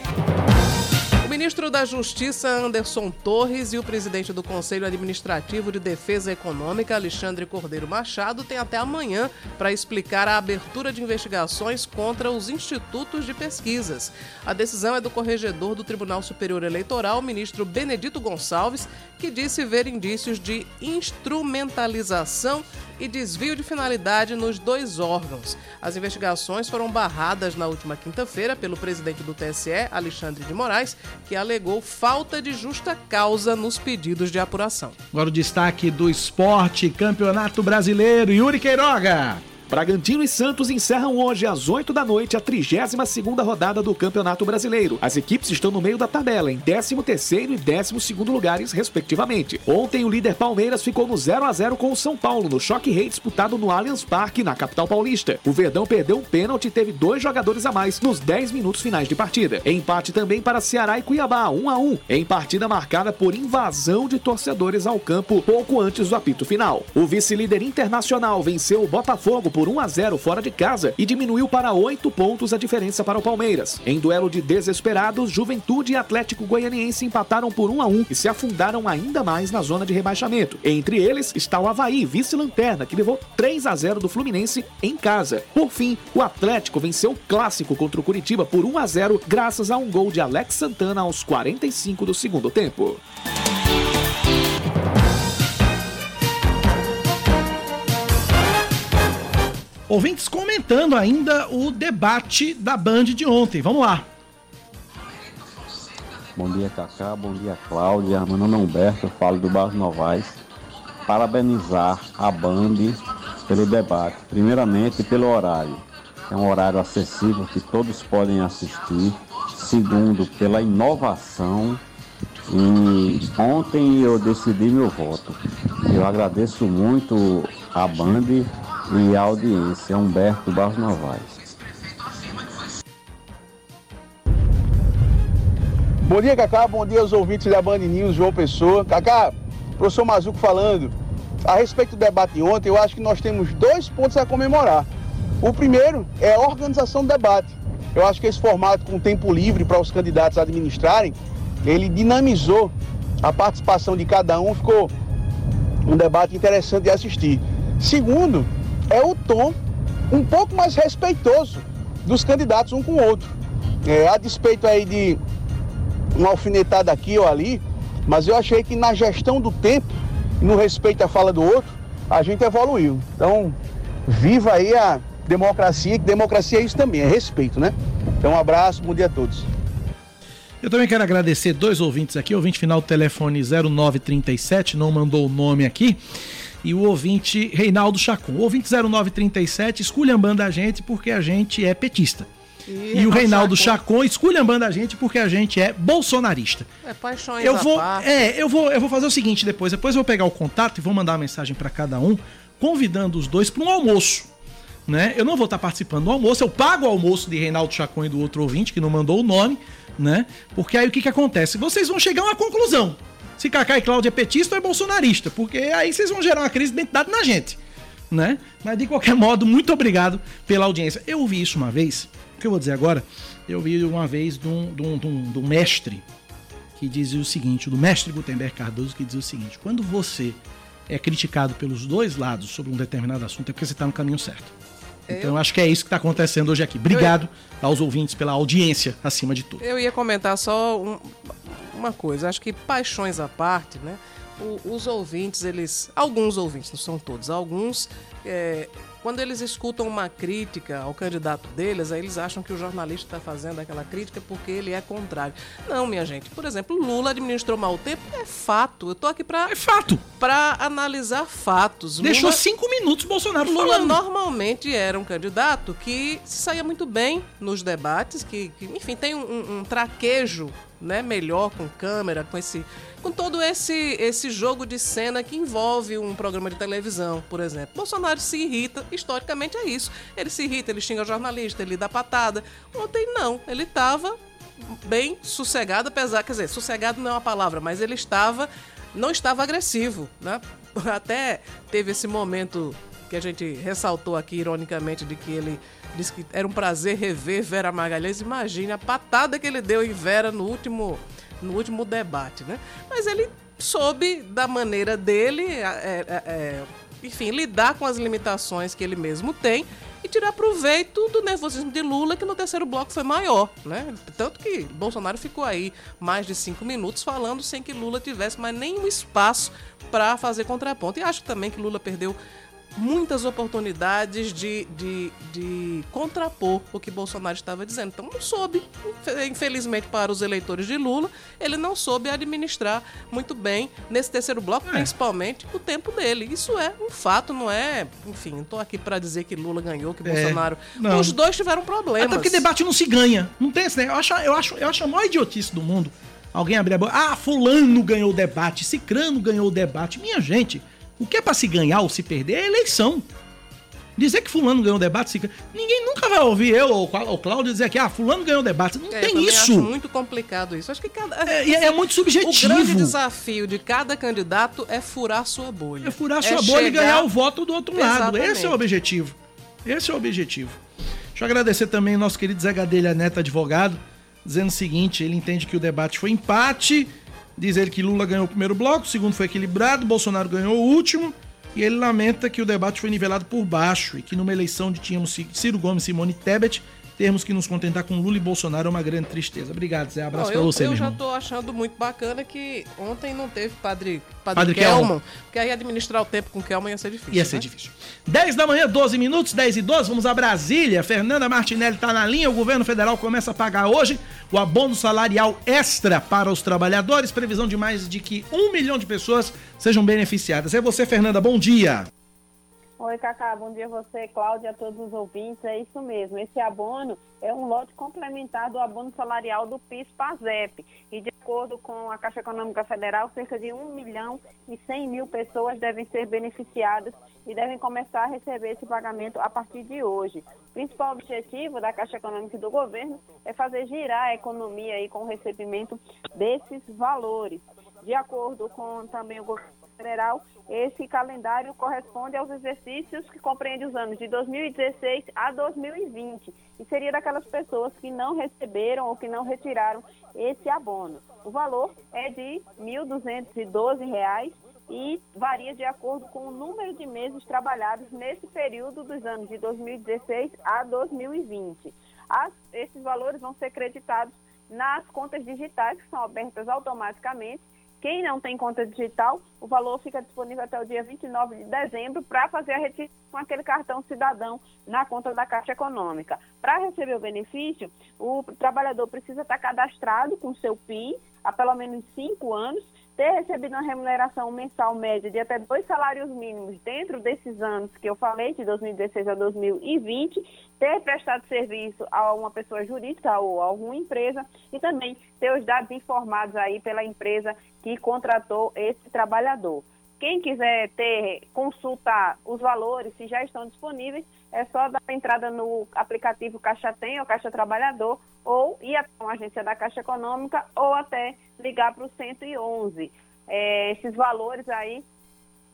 Ministro da Justiça, Anderson Torres, e o presidente do Conselho Administrativo de Defesa Econômica, Alexandre Cordeiro Machado, têm até amanhã para explicar a abertura de investigações contra os institutos de pesquisas. A decisão é do corregedor do Tribunal Superior Eleitoral, ministro Benedito Gonçalves, que disse ver indícios de instrumentalização e desvio de finalidade nos dois órgãos. As investigações foram barradas na última quinta-feira pelo presidente do TSE, Alexandre de Moraes, que alegou falta de justa causa nos pedidos de apuração. Agora o destaque do esporte, Campeonato Brasileiro, Yuri Queiroga. Bragantino e Santos encerram hoje às 8 da noite a 32ª rodada do Campeonato Brasileiro. As equipes estão no meio da tabela, em 13º e 12º lugares, respectivamente. Ontem o líder Palmeiras ficou no 0 a 0 com o São Paulo no choque rei disputado no Allianz Parque, na capital paulista. O Verdão perdeu um pênalti e teve dois jogadores a mais nos 10 minutos finais de partida. Empate também para Ceará e Cuiabá, 1 a 1, em partida marcada por invasão de torcedores ao campo pouco antes do apito final. O vice-líder internacional venceu o Botafogo por 1 a 0 fora de casa e diminuiu para 8 pontos a diferença para o Palmeiras. Em duelo de desesperados, Juventude e Atlético Goianiense empataram por 1 a 1 e se afundaram ainda mais na zona de rebaixamento. Entre eles está o Havaí, vice-lanterna, que levou 3 a 0 do Fluminense em casa. Por fim, o Atlético venceu o clássico contra o Curitiba por 1 a 0 graças a um gol de Alex Santana aos 45 do segundo tempo. Ouvintes comentando ainda o debate da Band de ontem. Vamos lá. Bom dia, Cacá. Bom dia, Cláudia. Meu nome é Humberto, eu falo do Bairro Novaes. Parabenizar a Band pelo debate. Primeiramente, pelo horário. É um horário acessível que todos podem assistir. Segundo, pela inovação. E ontem eu decidi meu voto. Eu agradeço muito a Band e audiência. Humberto Barros Novaes. Bom dia, Cacá. Bom dia aos ouvintes da Band News, João Pessoa. Cacá, professor Mazuco falando. A respeito do debate de ontem, eu acho que nós temos dois pontos a comemorar. O primeiro é a organização do debate. Eu acho que esse formato com tempo livre para os candidatos administrarem, ele dinamizou a participação de cada um, ficou um debate interessante de assistir. Segundo, é o tom um pouco mais respeitoso dos candidatos um com o outro. É, a despeito aí de uma alfinetada aqui ou ali, mas eu achei que na gestão do tempo, no respeito à fala do outro, a gente evoluiu. Então, viva aí a democracia, que democracia é isso também, é respeito, né? Então, um abraço, bom dia a todos. Eu também quero agradecer dois ouvintes aqui. Ouvinte final telefone 0937, não mandou o nome aqui. E o ouvinte Reinaldo Chacon. O ouvinte 0937 esculhambando a gente porque a gente é petista. E, e o Reinaldo Chacon esculhambando a gente porque a gente é bolsonarista. É paixões eu vou, é, eu vou, eu vou fazer o seguinte depois. Depois eu vou pegar o contato e vou mandar uma mensagem para cada um, convidando os dois para um almoço. Né? Eu não vou estar participando do almoço, eu pago o almoço de Reinaldo Chacon e do outro ouvinte que não mandou o nome, né? Porque aí o que, que acontece? Vocês vão chegar a uma conclusão. Se Cacá e Cláudia é petista ou é bolsonarista, porque aí vocês vão gerar uma crise de identidade na gente, né? Mas de qualquer modo, muito obrigado pela audiência. Eu ouvi isso uma vez, o que eu vou dizer agora? Eu vi uma vez de um, de um, de um, de um mestre que dizia o seguinte, do mestre Gutenberg Cardoso, que dizia o seguinte: quando você é criticado pelos dois lados sobre um determinado assunto, é porque você está no caminho certo. Então eu acho que é isso que está acontecendo hoje aqui. Obrigado aos ouvintes pela audiência, acima de tudo. Eu ia comentar só um- uma coisa. Acho que paixões à parte, né? O- os ouvintes, eles. Alguns ouvintes, não são todos, alguns. é, quando eles escutam uma crítica ao candidato deles, aí eles acham que o jornalista está fazendo aquela crítica porque ele é contrário. Não, minha gente. Por exemplo, Lula administrou mal o tempo. É fato. Eu tô aqui para É fato. Para analisar fatos. Deixou Lula- cinco minutos Bolsonaro Lula falando. normalmente era um candidato que se saía muito bem nos debates, que, que, enfim, tem um, um- um traquejo né, melhor com câmera, com esse. com todo esse, esse jogo de cena que envolve um programa de televisão, por exemplo. Bolsonaro se irrita, historicamente é isso. Ele se irrita, ele xinga jornalista, ele dá patada. Ontem não, ele estava bem sossegado, apesar, quer dizer, sossegado não é uma palavra, mas ele estava, não estava agressivo, né? Até teve esse momento que a gente ressaltou aqui ironicamente de que ele disse que era um prazer rever Vera Magalhães. Imagine a patada que ele deu em Vera no último, no último debate, né? Mas ele soube da maneira dele, é, é, é, enfim, lidar com as limitações que ele mesmo tem e tirar proveito do nervosismo de Lula, que no terceiro bloco foi maior, né? Tanto que Bolsonaro ficou aí mais de cinco minutos falando sem que Lula tivesse mais nenhum espaço para fazer contraponto. E acho também que Lula perdeu muitas oportunidades de, de, de contrapor o que Bolsonaro estava dizendo. Então não soube, infe- infelizmente para os eleitores de Lula, ele não soube administrar muito bem nesse terceiro bloco, principalmente o tempo dele. Isso é um fato, não é? Enfim, não estou aqui para dizer que Lula ganhou, que É, Bolsonaro. não. Os dois tiveram problemas. Até porque debate não se ganha. Não tem esse negócio. Eu acho, eu acho, eu acho a maior idiotice do mundo. Alguém abrir a boca. Ah, fulano ganhou o debate, cicrano ganhou o debate. Minha gente, o que é pra se ganhar ou se perder é eleição. Dizer que fulano ganhou o debate, cicrano... ninguém nunca vai ouvir eu ou ou Cláudio dizer que ah, fulano ganhou o debate. Não É, tem isso. Acho muito complicado isso. Acho que cada. É, e é muito subjetivo. O grande desafio de cada candidato é furar sua bolha. É furar sua bolha e chegar- ganhar o voto do outro lado. Exatamente. Esse é o objetivo. Esse é o objetivo. Deixa eu agradecer também ao nosso querido Zé Gadelha Neto, advogado, dizendo o seguinte: ele entende que o debate foi empate. Diz ele que Lula ganhou o primeiro bloco, o segundo foi equilibrado, Bolsonaro ganhou o último. E ele lamenta que o debate foi nivelado por baixo e que numa eleição onde tínhamos Ci- Ciro Gomes, Simone e Tebet, termos que nos contentar com Lula e Bolsonaro é uma grande tristeza. Obrigado, Zé. Abraço eu, você, eu já tô achando muito bacana que ontem não teve Padre, padre, Padre Kelman, Kelman. porque aí administrar o tempo com Kelman ia ser difícil. Ia ser né? difícil. 10 da manhã, 12 minutos, 10 e 12, vamos a Brasília. Fernanda Martinelli está na linha. O governo federal começa a pagar hoje o abono salarial extra para os trabalhadores. Previsão de mais de que um milhão de pessoas sejam beneficiadas. É você, Fernanda. Bom dia. Oi, Cacá, bom dia a você, Cláudia, a todos os ouvintes. É isso mesmo. Esse abono é um lote complementar do abono salarial do PIS-PASEP. E, de acordo com a Caixa Econômica Federal, cerca de 1 milhão e 100 mil pessoas devem ser beneficiadas e devem começar a receber esse pagamento a partir de hoje. O principal objetivo da Caixa Econômica e do governo é fazer girar a economia aí com o recebimento desses valores. De acordo com também o governo federal, esse calendário corresponde aos exercícios que compreendem os anos de 2016 a 2020 e seria daquelas pessoas que não receberam ou que não retiraram esse abono. O valor é de R$ 1.212 e varia de acordo com o número de meses trabalhados nesse período dos anos de 2016 a 2020. As- esses valores vão ser creditados nas contas digitais que são abertas automaticamente Quem não tem conta digital, o valor fica disponível até o dia 29 de dezembro para fazer a retirada com aquele cartão cidadão na conta da Caixa Econômica. Para receber o benefício, o trabalhador precisa estar cadastrado com seu PIN há pelo menos cinco anos ter recebido uma remuneração mensal média de até dois salários mínimos dentro desses anos que eu falei, de 2016 a 2020, ter prestado serviço a uma pessoa jurídica ou a alguma empresa e também ter os dados informados aí pela empresa que contratou esse trabalhador. Quem quiser ter, consultar os valores, se já estão disponíveis, é só dar entrada no aplicativo Caixa Tem ou Caixa Trabalhador, ou ir até uma agência da Caixa Econômica, ou até ligar para o 111. É, esses valores aí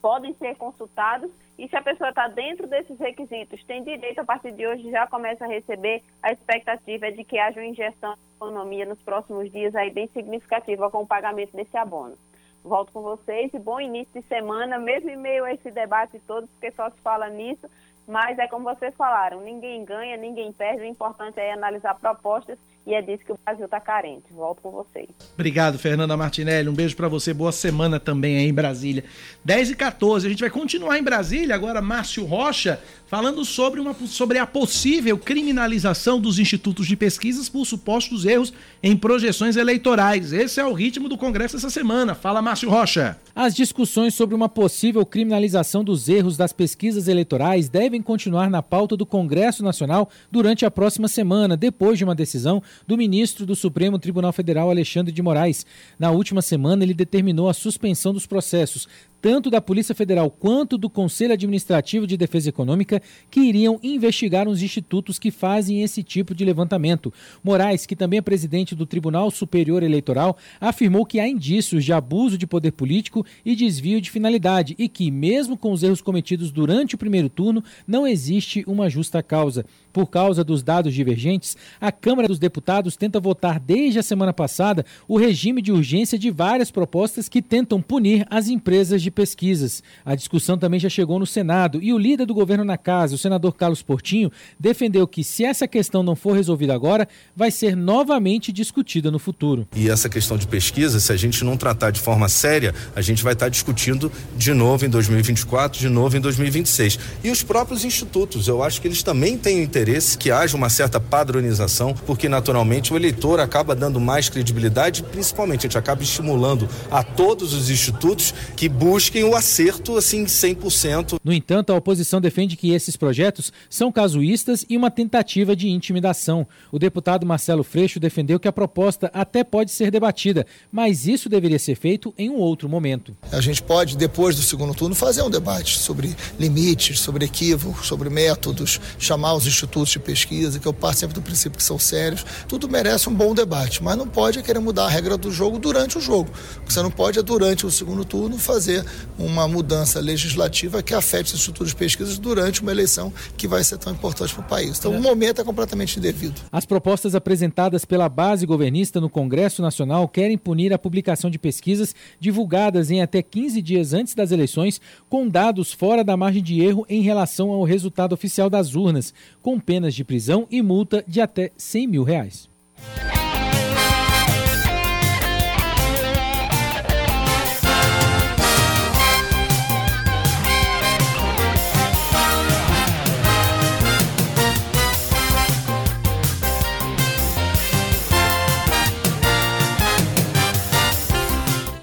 podem ser consultados e se a pessoa está dentro desses requisitos, tem direito a partir de hoje já começa a receber. A expectativa de que haja uma injeção de economia nos próximos dias aí bem significativa com o pagamento desse abono. Volto com vocês e bom início de semana, mesmo em meio a esse debate todo, porque só se fala nisso, mas é como vocês falaram, ninguém ganha, ninguém perde, o importante é analisar propostas e é disso que o Brasil está carente. Volto com vocês. Obrigado, Fernanda Martinelli. Um beijo para você. Boa semana também aí em Brasília. 10 e 14. A gente vai continuar em Brasília. Agora, Márcio Rocha falando sobre, uma, sobre a possível criminalização dos institutos de pesquisas por supostos erros em projeções eleitorais. Esse é o ritmo do Congresso essa semana. Fala, Márcio Rocha. As discussões sobre uma possível criminalização dos erros das pesquisas eleitorais devem continuar na pauta do Congresso Nacional durante a próxima semana, depois de uma decisão do ministro do Supremo Tribunal Federal, Alexandre de Moraes. Na última semana, ele determinou a suspensão dos processos tanto da Polícia Federal quanto do Conselho Administrativo de Defesa Econômica, que iriam investigar os institutos que fazem esse tipo de levantamento. Moraes, que também é presidente do Tribunal Superior Eleitoral, afirmou que há indícios de abuso de poder político e desvio de finalidade e que, mesmo com os erros cometidos durante o primeiro turno, não existe uma justa causa. Por causa dos dados divergentes, a Câmara dos Deputados tenta votar desde a semana passada o regime de urgência de várias propostas que tentam punir as empresas de pesquisas. A discussão também já chegou no Senado e o líder do governo na casa, o senador Carlos Portinho, defendeu que se essa questão não for resolvida agora, vai ser novamente discutida no futuro. E essa questão de pesquisa, se a gente não tratar de forma séria, a gente vai estar discutindo de novo em 2024, de novo em 2026. E os próprios institutos, eu acho que eles também têm interesse que haja uma certa padronização, porque naturalmente o eleitor acaba dando mais credibilidade, principalmente a gente acaba estimulando a todos os institutos que busquem o acerto assim 100%. No entanto, a oposição defende que esses projetos são casuístas e uma tentativa de intimidação. O deputado Marcelo Freixo defendeu que a proposta até pode ser debatida, mas isso deveria ser feito em um outro momento. A gente pode, depois do segundo turno, fazer um debate sobre limites, sobre equívocos, sobre métodos, chamar os institutos de pesquisa, que eu parto sempre do princípio que são sérios. Tudo merece um bom debate, mas não pode querer mudar a regra do jogo durante o jogo. Você não pode é, durante o segundo turno, fazer uma mudança legislativa que afete os institutos de pesquisa durante uma eleição que vai ser tão importante para o país. Então, é. o momento é completamente indevido. As propostas apresentadas pela base governista no Congresso Nacional querem punir a publicação de pesquisas divulgadas em até 15 dias antes das eleições, com dados fora da margem de erro em relação ao resultado oficial das urnas, com penas de prisão e multa de até 100 mil reais.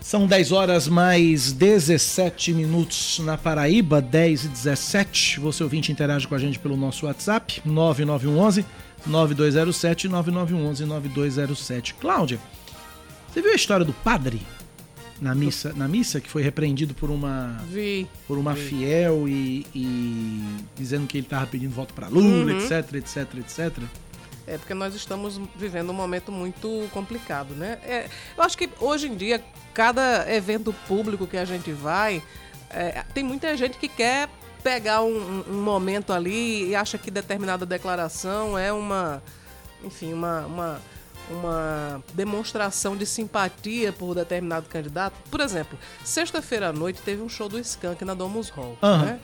São 10 horas mais 17 minutos na Paraíba, 10 e 17. Você ouvinte interage com a gente pelo nosso WhatsApp, 9911 9207 9911 9207. Cláudia, você viu a história do padre na missa, na missa que foi repreendido por uma vi, por uma vi. fiel e, e, dizendo que ele estava pedindo voto para Lula, uhum. etc, etc, etc. É porque nós estamos vivendo um momento muito complicado, né? É, eu acho que hoje em dia, cada evento público que a gente vai, é, tem muita gente que quer pegar um, um, momento ali e acha que determinada declaração é uma, enfim, uma, uma uma demonstração de simpatia por determinado candidato. Por exemplo, sexta-feira à noite teve um show do Skank na Domus Hall. Aham. Né?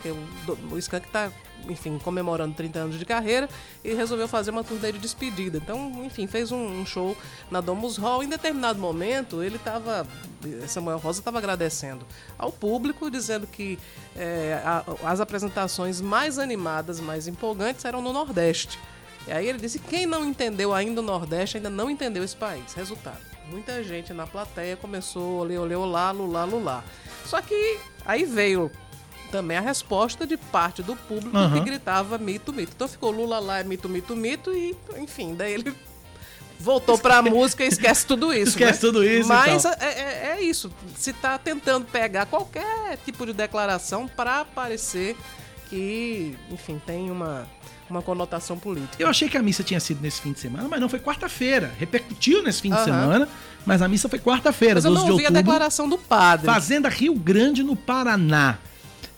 O, o Skank está, enfim, comemorando 30 anos de carreira e resolveu fazer uma turnê de despedida. Então, enfim, fez um, um show na Domus Hall. Em determinado momento, ele estava. Samuel Rosa estava agradecendo ao público, dizendo que é, a- as apresentações mais animadas, mais empolgantes eram no Nordeste. E aí ele disse: quem não entendeu ainda o Nordeste ainda não entendeu esse país. Resultado: muita gente na plateia começou olê, olê, olá, lulá, lulá. Só que aí veio também a resposta de parte do público Aham. que gritava mito, mito. Então ficou Lula lá, é mito, mito, mito, e enfim, daí ele voltou pra música e esquece tudo isso. Esquece né? tudo isso e Mas é, é- é isso. Se tá tentando pegar qualquer tipo de declaração pra parecer que, enfim, tem uma, uma conotação política. Eu achei que a missa tinha sido nesse fim de semana, mas não foi quarta-feira. Repercutiu nesse fim de Aham. semana, mas a missa foi quarta-feira, Mas eu 12 não de ouvi a declaração do padre. Fazenda Rio Grande, no Paraná.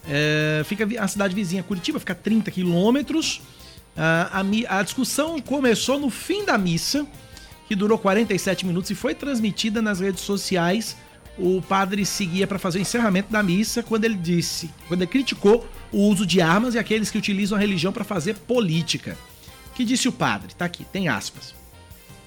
É, fica a cidade vizinha Curitiba, fica a 30 quilômetros. Ah, a, a discussão começou no fim da missa, que durou 47 minutos e foi transmitida nas redes sociais. O padre seguia para fazer o encerramento da missa quando ele disse, quando ele criticou o uso de armas e aqueles que utilizam a religião para fazer política. Que disse o padre? Tá aqui, tem aspas.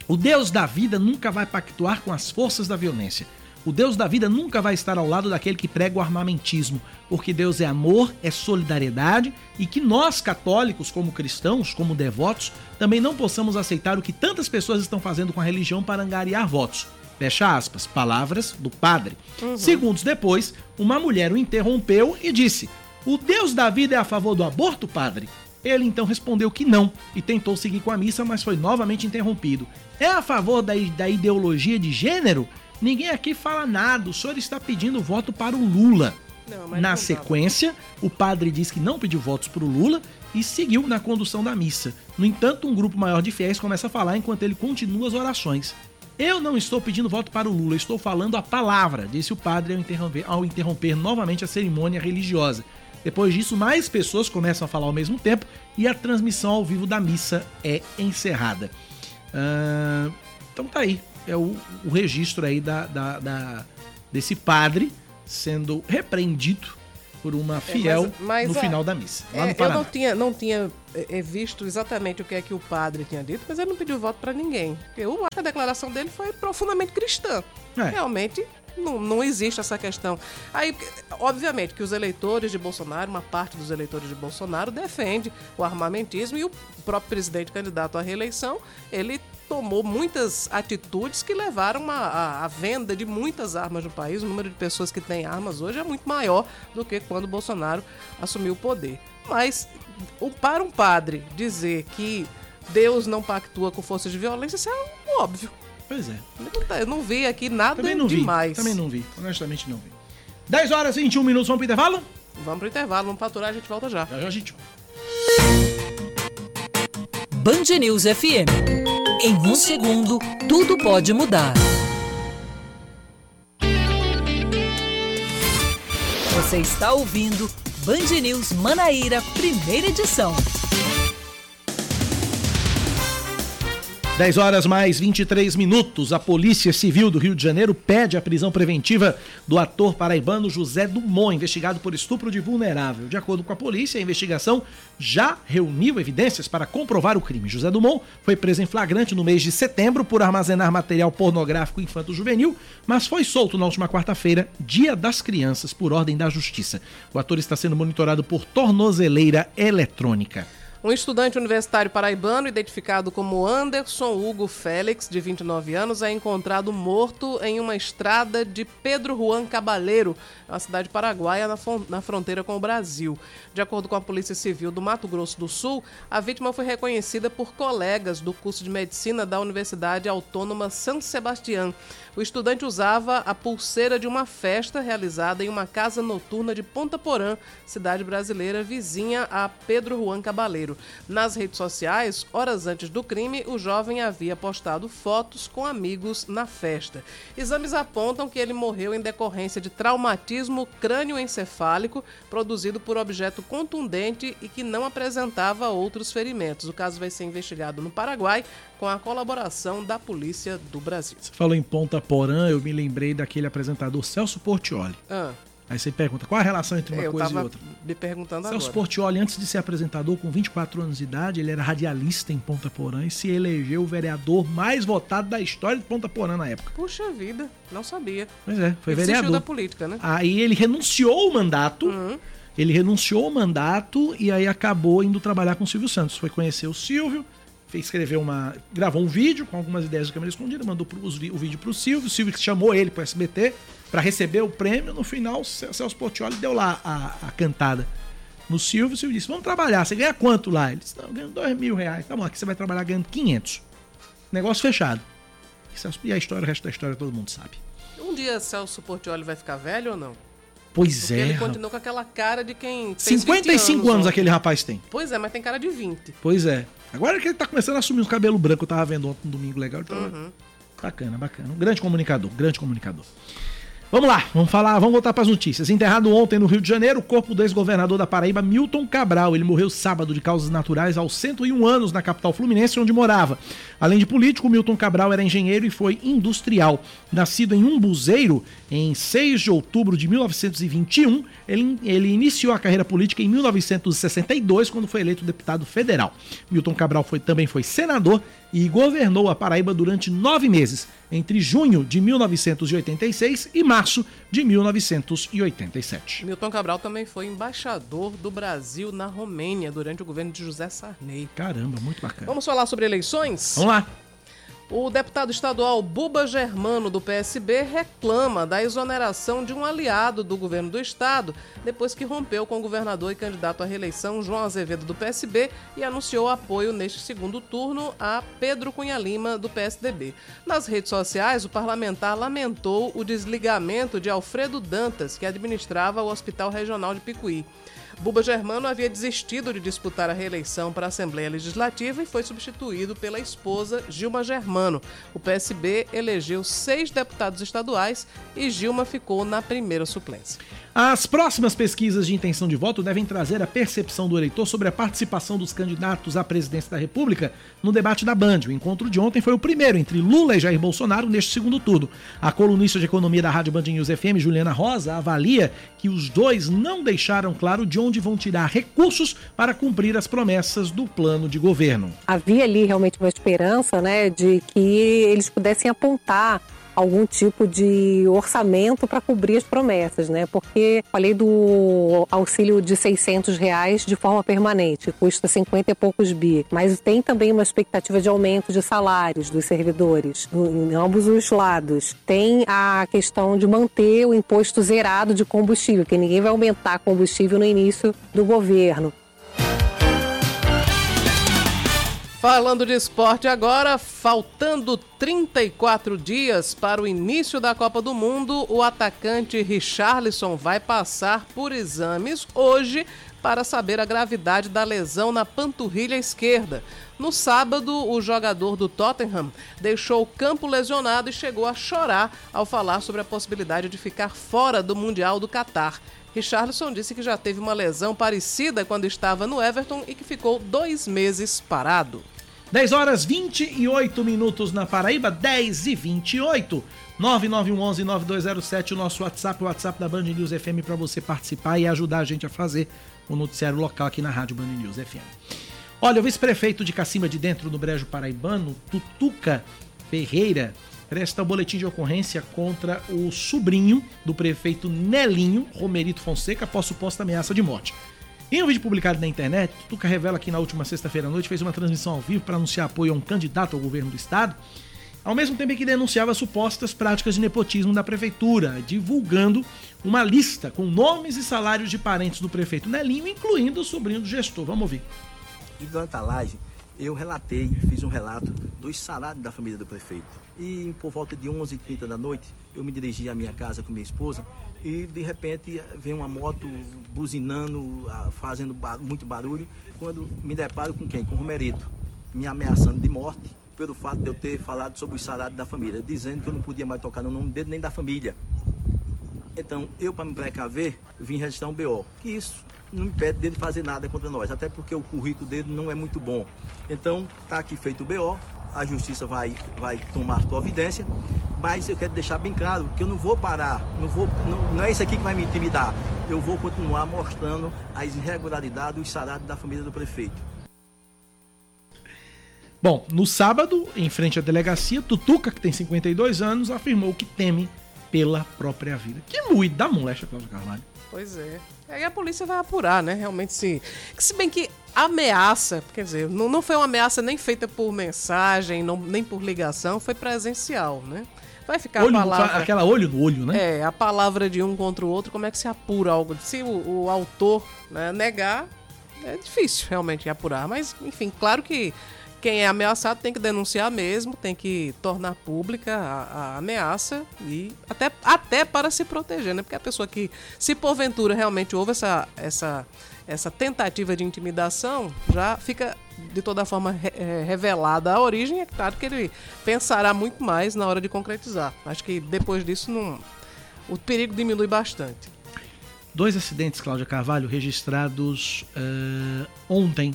O Deus da vida nunca vai pactuar com as forças da violência. O Deus da vida nunca vai estar ao lado daquele que prega o armamentismo, porque Deus é amor, é solidariedade e que nós, católicos, como cristãos, como devotos, também não possamos aceitar o que tantas pessoas estão fazendo com a religião para angariar votos. Fecha aspas, palavras do padre. Segundos depois, uma mulher o interrompeu e disse: O Deus da vida é a favor do aborto, padre? Ele então respondeu que não e tentou seguir com a missa, mas foi novamente interrompido. É a favor da, da ideologia de gênero? Ninguém aqui fala nada, o senhor está pedindo voto para o Lula. Não, Na sequência, o padre diz que não pediu votos para o Lula e seguiu na condução da missa. No entanto, um grupo maior de fiéis começa a falar enquanto ele continua as orações. Eu não estou pedindo voto para o Lula, estou falando a palavra, disse o padre ao interromper, ao interromper novamente a cerimônia religiosa. Depois disso, mais pessoas começam a falar ao mesmo tempo e a transmissão ao vivo da missa é encerrada. Ah, então tá aí, é o, o registro aí da, da- da- desse padre sendo repreendido por uma fiel É, mas- mas no a- final da missa, É, eu não tinha, não tinha é, é, visto exatamente o que é que o padre tinha dito, mas ele não pediu voto pra ninguém. Eu acho que a declaração dele foi profundamente cristã. É. Realmente não, não existe essa questão. Aí, obviamente, que os eleitores de Bolsonaro, uma parte dos eleitores de Bolsonaro, defende o armamentismo e o próprio presidente candidato à reeleição, ele tomou muitas atitudes que levaram à venda de muitas armas no país. O número de pessoas que têm armas hoje é muito maior do que quando Bolsonaro assumiu o poder. Mas o- para um padre dizer que Deus não pactua com forças de violência, isso é óbvio. Pois é. Não tá- Eu não vi aqui nada Também não vi, demais. também não vi, honestamente não vi. 10 horas e 21 minutos, vamos pro intervalo? Vamos pro intervalo, vamos faturar, a gente volta já. Já já a gente Band News FM. Em um segundo, tudo pode mudar. Você está ouvindo Band News Manaíra, primeira edição. 10 horas mais 23 minutos. A Polícia Civil do Rio de Janeiro pede a prisão preventiva do ator paraibano José Dumont, investigado por estupro de vulnerável. De acordo com a polícia, a investigação já reuniu evidências para comprovar o crime. José Dumont foi preso em flagrante no mês de setembro por armazenar material pornográfico infanto-juvenil, mas foi solto na última quarta-feira, Dia das Crianças, por ordem da Justiça. O ator está sendo monitorado por tornozeleira eletrônica. Um estudante universitário paraibano, identificado como Anderson Hugo Félix, de 29 anos, é encontrado morto em uma estrada de Pedro Juan Cabaleiro, uma cidade paraguaia na, na fronteira com o Brasil. De acordo com a Polícia Civil do Mato Grosso do Sul, a vítima foi reconhecida por colegas do curso de medicina da Universidade Autônoma San Sebastián. O estudante usava a pulseira de uma festa realizada em uma casa noturna de Ponta Porã, cidade brasileira vizinha a Pedro Juan Cabaleiro. Nas redes sociais, horas antes do crime, o jovem havia postado fotos com amigos na festa. Exames apontam que ele morreu em decorrência de traumatismo crânioencefálico produzido por objeto contundente e que não apresentava outros ferimentos. O caso vai ser investigado no Paraguai com a colaboração da Polícia do Brasil. Você em Ponta Porã, eu me lembrei daquele apresentador Celso Portioli. Ah. Aí você pergunta, qual a relação entre uma eu coisa e outra? me perguntando Celso agora. Portioli, antes de ser apresentador, com 24 anos de idade, ele era radialista em Ponta Porã e se elegeu o vereador mais votado da história de Ponta Porã na época. Puxa vida, não sabia. Pois é, foi Ele vereador. da política, né? Aí ele renunciou o mandato. Ele renunciou o mandato e aí acabou indo trabalhar com o Silvio Santos. Foi conhecer o Silvio, fez escrever uma. gravou um vídeo com algumas ideias de câmera escondida, mandou o vídeo pro Silvio. O Silvio chamou ele pro SBT para receber o prêmio. No final, o Ce- Celso Portioli deu lá a, a cantada no Silvio. O Silvio disse: Vamos trabalhar. Você ganha quanto lá? Ele disse: Não, eu ganho dois mil reais. Tá bom, aqui você vai trabalhar ganhando 500. Negócio fechado. E a história, o resto da história todo mundo sabe. Um dia Celso Portioli vai ficar velho ou não? Pois Porque é. ele continua com aquela cara de quem fez 55 20 anos ontem. aquele rapaz tem. Pois é, mas tem cara de 20. Pois é. Agora que ele tá começando a assumir os cabelos brancos, eu tava vendo ontem um domingo legal. Então, Uhum. Bacana, bacana. Um grande comunicador, grande comunicador. Vamos lá, vamos falar, vamos voltar para as notícias. Enterrado ontem no Rio de Janeiro, o corpo do ex-governador da Paraíba, Milton Cabral. Ele morreu sábado de causas naturais aos 101 anos na capital fluminense, onde morava. Além de político, Milton Cabral era engenheiro e foi industrial. Nascido em Umbuzeiro, em 6 de outubro de 1921, ele, ele iniciou a carreira política em 1962, quando foi eleito deputado federal. Milton Cabral foi, também foi senador e governou a Paraíba durante nove meses, entre junho de 1986 e março de 1987. Milton Cabral também foi embaixador do Brasil na Romênia durante o governo de José Sarney. Caramba, muito bacana. Vamos falar sobre eleições? Vamos lá. O deputado estadual Buba Germano, do PSB, reclama da exoneração de um aliado do governo do estado, depois que rompeu com o governador e candidato à reeleição João Azevedo, do PSB, e anunciou apoio neste segundo turno a Pedro Cunha Lima, do PSDB. Nas redes sociais, o parlamentar lamentou o desligamento de Alfredo Dantas, que administrava o Hospital Regional de Picuí. Buba Germano havia desistido de disputar a reeleição para a Assembleia Legislativa e foi substituído pela esposa Gilma Germano. O PSB elegeu seis deputados estaduais e Gilma ficou na primeira suplência. As próximas pesquisas de intenção de voto devem trazer a percepção do eleitor sobre a participação dos candidatos à presidência da República no debate da Band. O encontro de ontem foi o primeiro entre Lula e Jair Bolsonaro neste segundo turno. A colunista de economia da Rádio Band News FM, Juliana Rosa, avalia que os dois não deixaram claro de onde vão tirar recursos para cumprir as promessas do plano de governo. havia ali realmente uma esperança, né, de que eles pudessem apontar algum tipo de orçamento para cobrir as promessas, né? Porque falei do auxílio de 600 reais de forma permanente, custa 50 e poucos bi, mas tem também uma expectativa de aumento de salários dos servidores, em ambos os lados. Tem a questão de manter o imposto zerado de combustível, que ninguém vai aumentar combustível no início do governo. Falando de esporte agora, faltando 34 dias para o início da Copa do Mundo, o atacante Richarlison vai passar por exames hoje para saber a gravidade da lesão na panturrilha esquerda. No sábado, o jogador do Tottenham deixou o campo lesionado e chegou a chorar ao falar sobre a possibilidade de ficar fora do Mundial do Catar. Richarlison disse que já teve uma lesão parecida quando estava no Everton e que ficou dois meses parado. 10 horas 28 minutos na Paraíba, 10 e 28. 9911-9207, o nosso WhatsApp, o WhatsApp da Band News FM para você participar e ajudar a gente a fazer o noticiário local aqui na Rádio Band News FM. Olha, o vice-prefeito de Cacimba de Dentro do Brejo Paraibano, Tutuca Ferreira, presta o boletim de ocorrência contra o sobrinho do prefeito Nelinho Romerito Fonseca após suposta ameaça de morte. Em um vídeo publicado na internet, Tuca revela que na última sexta-feira à noite fez uma transmissão ao vivo para anunciar apoio a um candidato ao governo do estado, ao mesmo tempo em que denunciava supostas práticas de nepotismo da prefeitura, divulgando uma lista com nomes e salários de parentes do prefeito Nelinho, incluindo o sobrinho do gestor. Vamos ouvir. Live, eu relatei, fiz um relato dos salários da família do prefeito. E por volta de 11h30 da noite, eu me dirigi à minha casa com minha esposa e de repente vem uma moto buzinando, fazendo muito barulho, quando me deparo com quem? Com o Romerito, me ameaçando de morte pelo fato de eu ter falado sobre o salário da família, dizendo que eu não podia mais tocar no nome dele nem da família. Então, eu, para me precaver, vim registrar um BO. Que isso não impede dele fazer nada contra nós, até porque o currículo dele não é muito bom. Então, está aqui feito o BO, a justiça vai, vai tomar providência, mas eu quero deixar bem claro que eu não vou parar, não, vou, não, não é isso aqui que vai me intimidar. Eu vou continuar mostrando as irregularidades, os salários da família do prefeito. Bom, no sábado, em frente à delegacia, Tutuca, que tem 52 anos, afirmou que teme pela própria vida. Que muito da moléstia, Cláudio Carvalho. Pois é. Aí a polícia vai apurar, né? Realmente se. Se bem que ameaça, quer dizer, não, não foi uma ameaça nem feita por mensagem, não, nem por ligação, foi presencial, né? Vai ficar Olho a no- palavra. aquela olho no olho, né? É, a palavra de um contra o outro, como é que se apura algo? Se o, o autor né, negar, é difícil realmente apurar. Mas, enfim, claro que quem é ameaçado tem que denunciar mesmo, tem que tornar pública a, a ameaça e até, até para se proteger, né? Porque a pessoa que, se porventura realmente houve essa, essa, essa tentativa de intimidação, já fica de toda forma re- eh, revelada a origem. É claro que ele pensará muito mais na hora de concretizar. Acho que depois disso não, o perigo diminui bastante. Dois acidentes, Cláudia Carvalho, registrados eh, ontem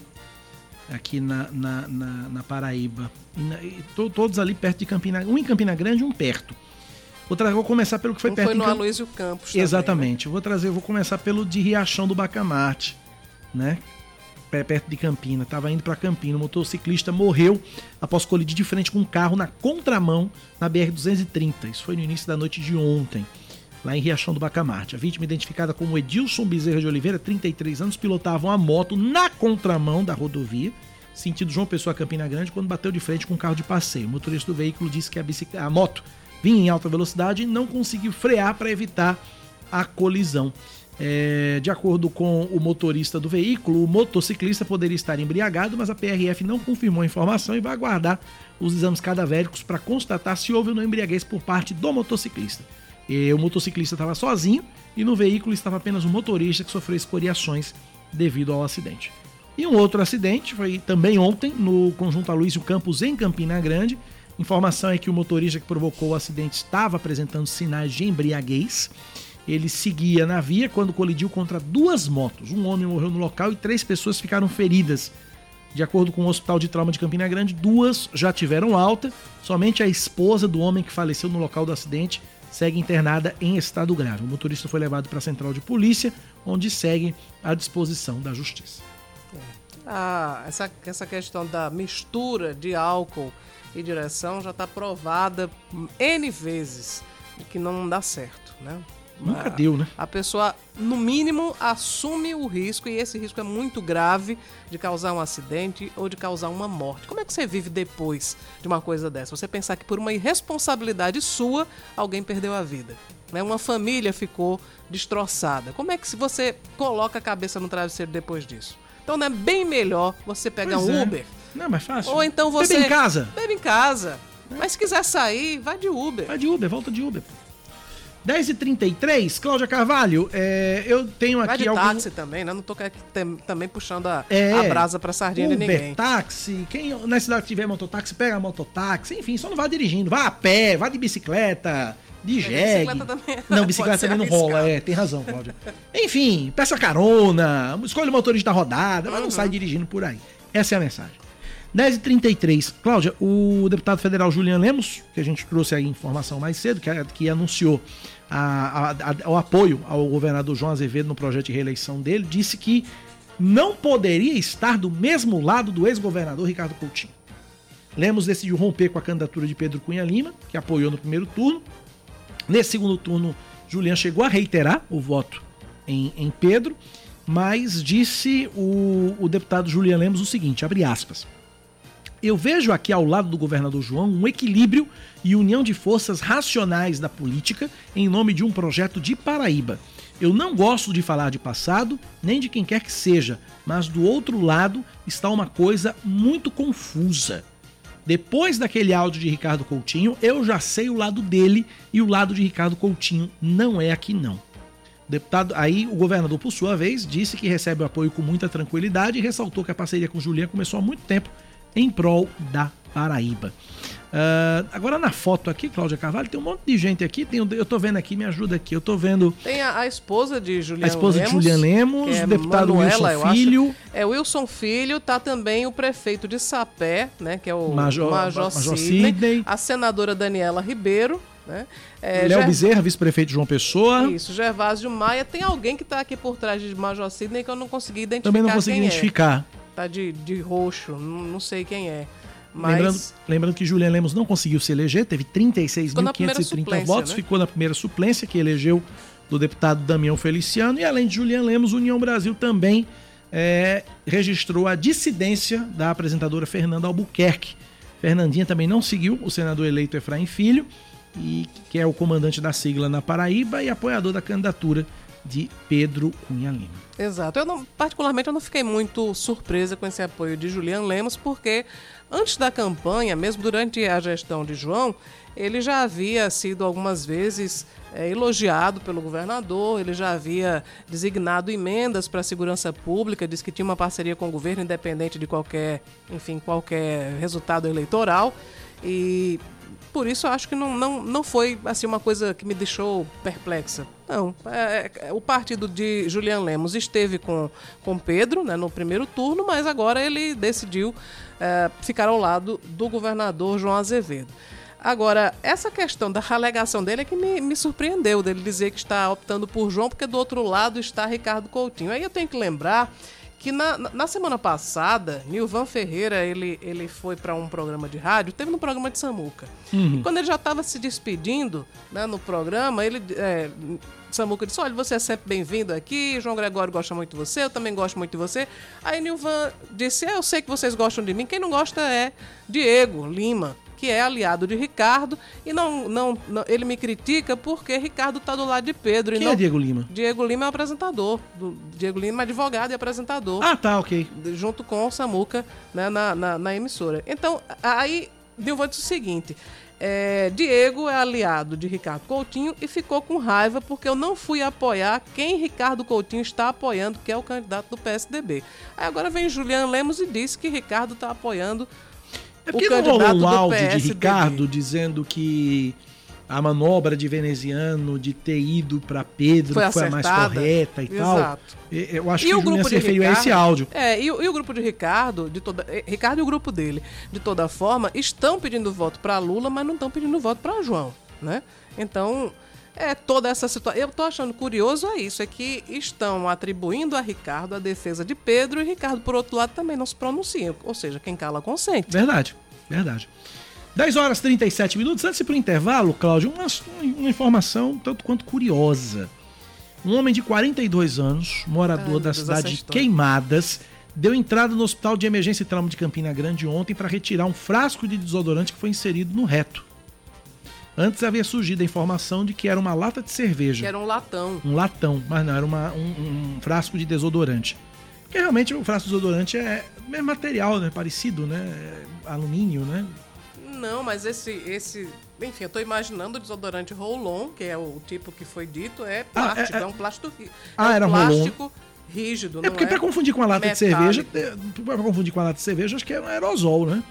aqui na, na, na- na Paraíba. E to- todos ali perto de Campina Um em Campina Grande e um perto. Vou, vou começar pelo que foi Um perto foi no Cam- Aloysio Campos também, né? Exatamente. Eu Vou trazer, vou começar pelo de Riachão do Bacamarte, né? Perto de Campina. Tava indo para Campina. O motociclista morreu após colidir de frente com um carro na contramão na BR-230. Isso foi no início da noite de ontem, lá em Riachão do Bacamarte. A vítima, identificada como Edilson Bezerra de Oliveira, 33 anos, pilotava uma moto na contramão da rodovia, sentido João Pessoa Campina Grande, quando bateu de frente com um carro de passeio. O motorista do veículo disse que a, a moto vinha em alta velocidade e não conseguiu frear para evitar a colisão. É, de acordo com o motorista do veículo, o motociclista poderia estar embriagado, mas a PRF não confirmou a informação e vai aguardar os exames cadavéricos para constatar se houve ou não embriaguez por parte do motociclista. E o motociclista estava sozinho e no veículo estava apenas o motorista que sofreu escoriações devido ao acidente. E um outro acidente foi também ontem no conjunto Aloysio Campos em Campina Grande. Informação é que o motorista que provocou o acidente estava apresentando sinais de embriaguez. Ele seguia na via quando colidiu contra duas motos. Um homem morreu no local e três pessoas ficaram feridas. De acordo com o Hospital de Trauma de Campina Grande, duas já tiveram alta. Somente a esposa do homem que faleceu no local do acidente segue internada em estado grave. O motorista foi levado para a central de polícia, onde segue à disposição da justiça. Ah, essa, essa questão da mistura de álcool e direção já está provada N vezes que não dá certo, né? Nunca deu, né? A pessoa, no mínimo, assume o risco, e esse risco é muito grave de causar um acidente ou de causar uma morte. Como é que você vive depois de uma coisa dessa? Você pensar que por uma irresponsabilidade sua, alguém perdeu a vida. Né? Uma família ficou destroçada. Como é que se você coloca a cabeça no travesseiro depois disso? Então não é bem melhor você pegar Pois um é. Uber. Não, mas fácil. Ou então você. Bebe em casa. Bebe em casa. Mas se quiser sair, vai de Uber. Vai de Uber, volta de Uber. 10h33, Cláudia Carvalho, é, eu tenho Vai aqui de algum- táxi também, né? Não tô também puxando a, É, a brasa pra sardinha de Uber, ninguém. táxi, quem na cidade que tiver mototáxi, pega a mototáxi, enfim, só não vá dirigindo, vá a pé, vá de bicicleta, de jegue. bicicleta também Não, bicicleta também não rola, é, tem razão, Cláudia. Enfim, peça carona, escolha o motorista da rodada, mas não sai dirigindo por aí. Essa é a mensagem. 10h33. Cláudia, o deputado federal Julian Lemos, que a gente trouxe aí informação mais cedo, que, que anunciou a- a- a- o apoio ao governador João Azevedo no projeto de reeleição dele, disse que não poderia estar do mesmo lado do ex-governador Ricardo Coutinho. Lemos decidiu romper com a candidatura de Pedro Cunha Lima, que apoiou no primeiro turno. Nesse segundo turno, Julian chegou a reiterar o voto em, em Pedro, mas disse o, o deputado Julian Lemos o seguinte, abre aspas. Eu vejo aqui ao lado do governador João um equilíbrio e união de forças racionais da política em nome de um projeto de Paraíba. Eu não gosto de falar de passado, nem de quem quer que seja, mas do outro lado está uma coisa muito confusa. Depois daquele áudio de Ricardo Coutinho, eu já sei o lado dele e o lado de Ricardo Coutinho não é aqui não. Deputado, aí o governador, por sua vez, disse que recebe o apoio com muita tranquilidade e ressaltou que a parceria com Julian começou há muito tempo em prol da Paraíba. Uh, agora na foto aqui, Cláudia Carvalho, tem um monte de gente aqui. Tem, eu tô vendo aqui, me ajuda aqui. Eu tô vendo. Tem a, a esposa de Julian A esposa Lemos, de Julian Lemos, que é deputado Manuela, Wilson Filho. É Wilson Filho, tá também o prefeito de Sapé, né? Que é o Major- Major, Major Sidney, Sidney. a senadora Daniela Ribeiro, né? É, Léo Ger- Bezerra, vice-prefeito João Pessoa. Isso, Gervásio Maia. Tem alguém que tá aqui por trás de Major Sidney que eu não consegui identificar. Também não consegui quem é. Tá de, de roxo, não, sei quem é. Mas Lembrando, lembrando que Julian Lemos não conseguiu se eleger, teve Ficou na primeira 36.530 suplência, votos, né? ficou na primeira suplência, que elegeu do deputado Damião Feliciano. E além de Julian Lemos, União Brasil também é, registrou a dissidência da apresentadora Fernanda Albuquerque. Fernandinha também não seguiu o senador eleito Efraim Filho, e que é o comandante da sigla na Paraíba e apoiador da candidatura de Pedro Cunha Lima. Exato. Eu não, particularmente, eu não fiquei muito surpresa com esse apoio de Julian Lemos, porque antes da campanha, mesmo durante a gestão de João, ele já havia sido algumas vezes é, elogiado pelo governador, ele já havia designado emendas para a segurança pública, disse que tinha uma parceria com o governo, independente de qualquer, enfim, qualquer resultado eleitoral. E por isso eu acho que não, não, não foi assim uma coisa que me deixou perplexa. Não. É, é, o partido de Julian Lemos esteve com, com Pedro né, no primeiro turno, mas agora ele decidiu é, ficar ao lado do governador João Azevedo. Agora, essa questão da alegação dele é que me, me surpreendeu, dele dizer que está optando por João, porque do outro lado está Ricardo Coutinho. Aí eu tenho que lembrar que na, na semana passada, Nilvan Ferreira, ele, ele foi para um programa de rádio, teve no programa de Samuca. Uhum. E quando ele já estava se despedindo né, no programa, ele. É, Samuca disse: Olha, você é sempre bem-vindo aqui. João Gregório gosta muito de você, eu também gosto muito de você. Aí Nilvan disse: é, Eu sei que vocês gostam de mim. Quem não gosta é Diego Lima, que é aliado de Ricardo. E não, não, não- ele me critica porque Ricardo está do lado de Pedro. e Quem não... é Diego Lima? Diego Lima é apresentador. Do, Diego Lima é advogado e apresentador. Ah, tá, ok. Junto com o Samuca né, na, na, na emissora. Então, aí Dilma disse o seguinte. é, Diego é aliado de Ricardo Coutinho e ficou com raiva porque eu não fui apoiar quem Ricardo Coutinho está apoiando, que é o candidato do PSDB. Aí agora vem Julian Lemos e disse que Ricardo está apoiando É o porque não candidato um do áudio de. Ricardo dizendo que a manobra de veneziano de ter ido para Pedro Foi foi, a mais correta e tal. Exato. E- Eu acho E que o grupo de referiu a Ricardo, esse áudio. É, e, o- e o grupo de Ricardo, de toda, eh, Ricardo e o grupo dele, de toda forma, estão pedindo voto para Lula, mas não estão pedindo voto para João, né? Então, é toda essa situação. Eu tô achando curioso é isso, é que estão atribuindo a Ricardo a defesa de Pedro e Ricardo, por outro lado, também não se pronuncia. Ou seja, quem cala consente. Verdade, verdade. 10 horas e 37 minutos. Antes de ir pro intervalo, Cláudio, uma, uma informação tanto quanto curiosa. Um homem de 42 anos, morador meu da cidade de. Queimadas, deu entrada no hospital de emergência e trauma de Campina Grande ontem para retirar um frasco de desodorante que foi inserido no reto. Antes havia surgido a informação de que era uma lata de cerveja. Que era um latão. Um latão, mas não, era uma, um, um frasco de desodorante. Porque realmente o frasco de desodorante é mesmo material, né? Parecido, né? É alumínio, né? Não, mas esse, esse. Enfim, eu tô imaginando o desodorante Roll-On, que é o tipo que foi dito, é Ah, plástico, é- é, é- um plástico. ri- Ah, é um era plástico rígido, É porque é? pra confundir com a lata de metálico. cerveja, é, pra confundir com a lata de cerveja, acho que é um aerosol, né?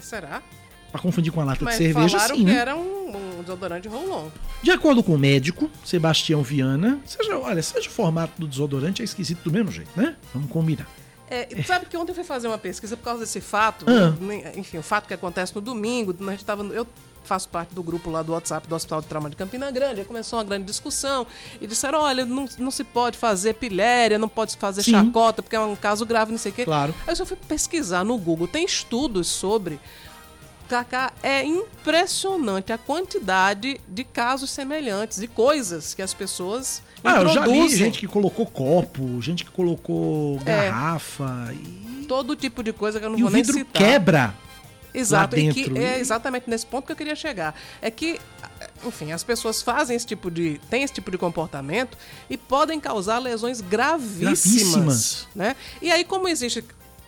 Será? Pra confundir com a lata Mas de cerveja, falaram sim, que né? era um, um desodorante Roll-On. De acordo com o médico, Sebastião Viana, seja, olha, seja o formato do desodorante, é esquisito do mesmo jeito, né? Vamos combinar. É, sabe que ontem eu fui fazer uma pesquisa por causa desse fato, Ah. né, enfim, o fato que acontece no domingo, a gente tava, eu faço parte do grupo lá do WhatsApp do Hospital de Trauma de Campina Grande, aí começou uma grande discussão e disseram, olha, não, não se pode fazer pilhéria, não pode fazer Sim. chacota, porque é um caso grave, não sei o quê. Claro. Aí eu só fui pesquisar no Google, tem estudos sobre... Cacá, é impressionante a quantidade de casos semelhantes e coisas que as pessoas Ah, eu já vi gente que colocou copo, gente que colocou É. garrafa e, todo tipo de coisa que eu não e o vou nem vidro citar. quebra. Exato, lá e que é exatamente nesse ponto que eu queria chegar. É que, enfim, as pessoas fazem esse tipo de. têm esse tipo de comportamento e podem causar lesões gravíssimas. Gravíssimas. Né? E aí, como existe.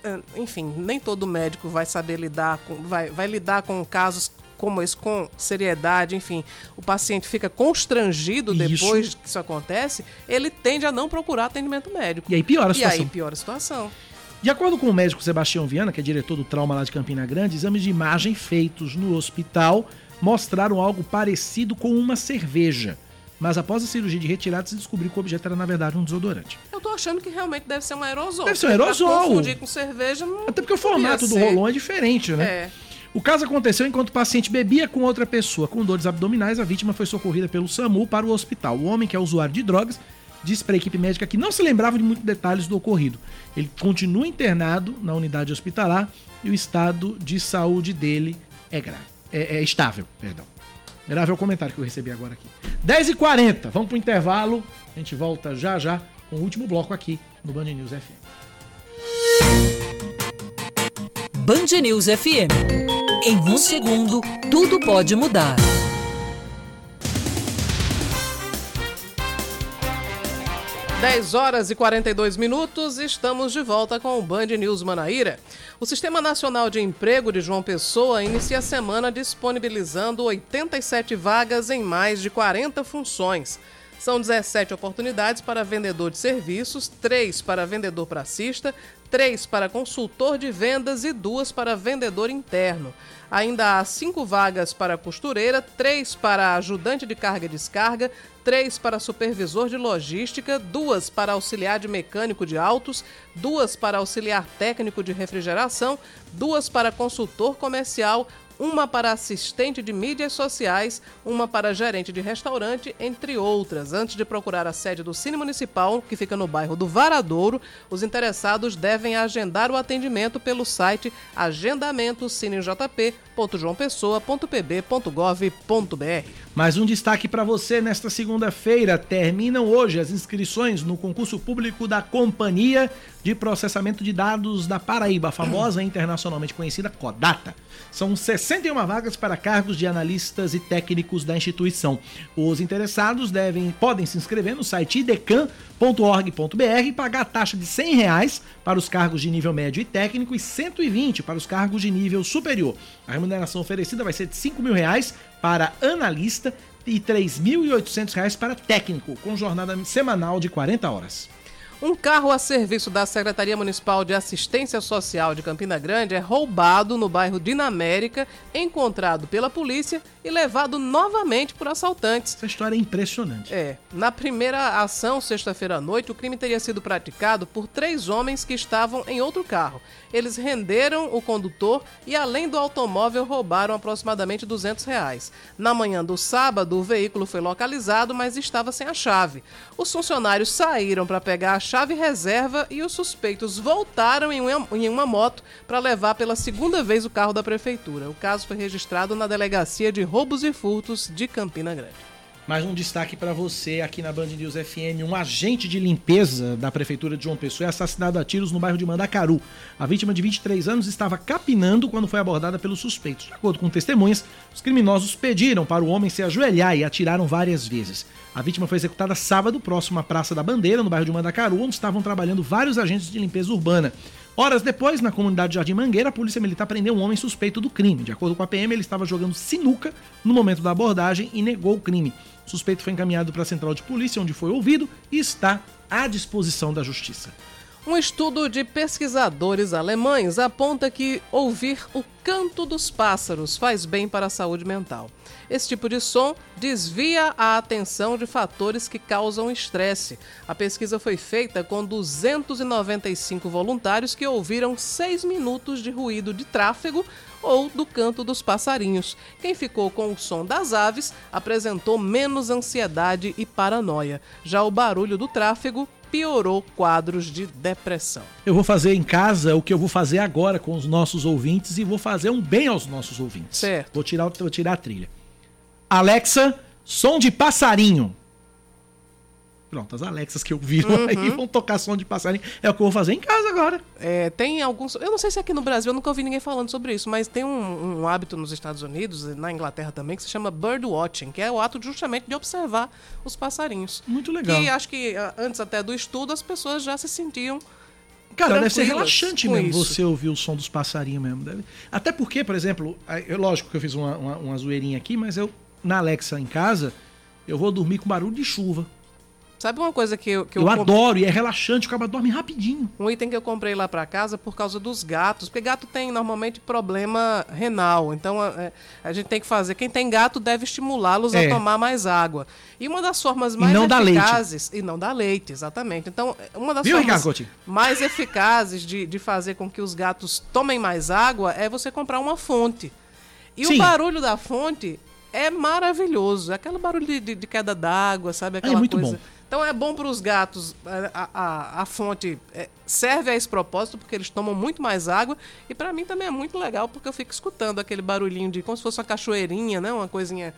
Eh, Enfim, nem todo médico vai saber lidar com. vai, vai lidar com casos como esse, com seriedade, enfim, o paciente fica constrangido depois que isso acontece, ele tende a não procurar atendimento médico. E aí piora a situação. E aí piora a situação. De acordo com o médico Sebastião Viana, que é diretor do trauma lá de Campina Grande, exames de imagem feitos no hospital mostraram algo parecido com uma cerveja. Mas após a cirurgia de retirada, se descobriu que o objeto era, na verdade, um desodorante. Eu tô achando que realmente deve ser um aerosol. Deve ser um aerosol. Confundir com cerveja não Até porque o formato do rolon é diferente, né? É. O caso aconteceu enquanto o paciente bebia com outra pessoa com dores abdominais. A vítima foi socorrida pelo SAMU para o hospital. O homem, que é usuário de drogas, disse para a equipe médica que não se lembrava de muitos detalhes do ocorrido. Ele continua internado na unidade hospitalar e o estado de saúde dele é grave. É, é estável, perdão. Grave é o comentário que eu recebi agora aqui. 10h40, vamos pro intervalo. A gente volta já já com o último bloco aqui no Band News FM. Band News FM. Em um segundo, tudo pode mudar. Dez horas e 42 minutos, estamos de volta com o Band News Manaíra. O Sistema Nacional de Emprego de João Pessoa inicia a semana disponibilizando 87 vagas em mais de 40 funções. São 17 oportunidades para vendedor de serviços, 3 para vendedor pracista, 3 para consultor de vendas e 2 para vendedor interno. Ainda há 5 vagas para costureira, 3 para ajudante de carga e descarga, 3 para supervisor de logística, 2 para auxiliar de mecânico de autos, 2 para auxiliar técnico de refrigeração, 2 para consultor comercial, uma para assistente de mídias sociais, uma para gerente de restaurante, entre outras. Antes de procurar a sede do Cine Municipal, que fica no bairro do Varadouro, os interessados devem agendar o atendimento pelo site agendamentocinejp.joaopessoa.pb.gov.br. Mais um destaque para você nesta segunda-feira. Terminam hoje as inscrições no concurso público da Companhia de Processamento de Dados da Paraíba, famosa internacionalmente conhecida Codata. São 61 vagas para cargos de analistas e técnicos da instituição. Os interessados devem, podem se inscrever no site idecam.org.br e pagar a taxa de 100 reais para os cargos de nível médio e técnico e 120 para os cargos de nível superior. A remuneração oferecida vai ser de 5 mil reais para analista e 3.800 reais para técnico, com jornada semanal de 40 horas. Um carro a serviço da Secretaria Municipal de Assistência Social de Campina Grande é roubado no bairro Dinamérica, encontrado pela polícia e levado novamente por assaltantes. Essa história é impressionante. É. Na primeira ação, sexta-feira à noite, o crime teria sido praticado por três homens que estavam em outro carro. Eles renderam o condutor e, além do automóvel, roubaram aproximadamente 200 reais. Na manhã do sábado, o veículo foi localizado, mas estava sem a chave. Os funcionários saíram para pegar a chave reserva e os suspeitos voltaram em uma, em uma moto para levar pela segunda vez o carro da prefeitura. O caso foi registrado na delegacia de roubos e furtos de Campina Grande. Mais um destaque para você aqui na Band News FM. Um agente de limpeza da Prefeitura de João Pessoa é assassinado a tiros no bairro de Mandacaru. A vítima de 23 anos estava capinando quando foi abordada pelos suspeitos. De acordo com testemunhas, os criminosos pediram para o homem se ajoelhar e atiraram várias vezes. A vítima foi executada sábado, próximo à Praça da Bandeira, no bairro de Mandacaru, onde estavam trabalhando vários agentes de limpeza urbana. Horas depois, na comunidade Jardim Mangueira, a polícia militar prendeu um homem suspeito do crime. De acordo com a PM, ele estava jogando sinuca no momento da abordagem e negou o crime. O suspeito foi encaminhado para a central de polícia, onde foi ouvido e está à disposição da justiça. Um estudo de pesquisadores alemães aponta que ouvir o canto dos pássaros faz bem para a saúde mental. Esse tipo de som desvia a atenção de fatores que causam estresse. A pesquisa foi feita com 295 voluntários que ouviram 6 minutos de ruído de tráfego ou do canto dos passarinhos. Quem ficou com o som das aves apresentou menos ansiedade e paranoia. Já o barulho do tráfego piorou quadros de depressão. Eu vou fazer em casa o que eu vou fazer agora com os nossos ouvintes e vou fazer um bem aos nossos ouvintes. Certo. Vou tirar, vou tirar a trilha. Alexa, som de passarinho. Pronto, as Alexas que eu viram Uhum. aí vão tocar som de passarinho. É o que eu vou fazer em casa agora. É, tem alguns. Eu não sei se aqui no Brasil eu nunca ouvi ninguém falando sobre isso, mas tem um, um hábito nos Estados Unidos, e na Inglaterra também, que se chama bird watching, que é o ato justamente de observar os passarinhos. Muito legal. E acho que ah, antes até do estudo as pessoas já se sentiam Cara, deve ser relaxante mesmo isso. você ouvir o som dos passarinhos mesmo. Deve- Até porque, por exemplo, eu- lógico que eu fiz uma, uma, uma zoeirinha aqui, mas eu, na Alexa em casa, eu vou dormir com barulho de chuva. Sabe uma coisa que eu, que Eu, comp- adoro e é relaxante, o cara dorme rapidinho. Um item que eu comprei lá pra casa por causa dos gatos, porque gato tem normalmente problema renal, então a, é, a gente tem que fazer. Quem tem gato deve estimulá-los É. a tomar mais água. E uma das formas mais não dá leite. eficazes e não dá leite, exatamente. Então uma das Viu, Ricardo formas Coutinho? mais eficazes de, de fazer com que os gatos tomem mais água é você comprar uma fonte. E Sim. o barulho da fonte é maravilhoso, é aquele barulho de, de- de queda d'água, sabe aquela É muito coisa. bom. Então é bom para os gatos, a, a, a fonte é, serve a esse propósito, porque eles tomam muito mais água. E para mim também é muito legal, porque eu fico escutando aquele barulhinho de como se fosse uma cachoeirinha, né? Uma coisinha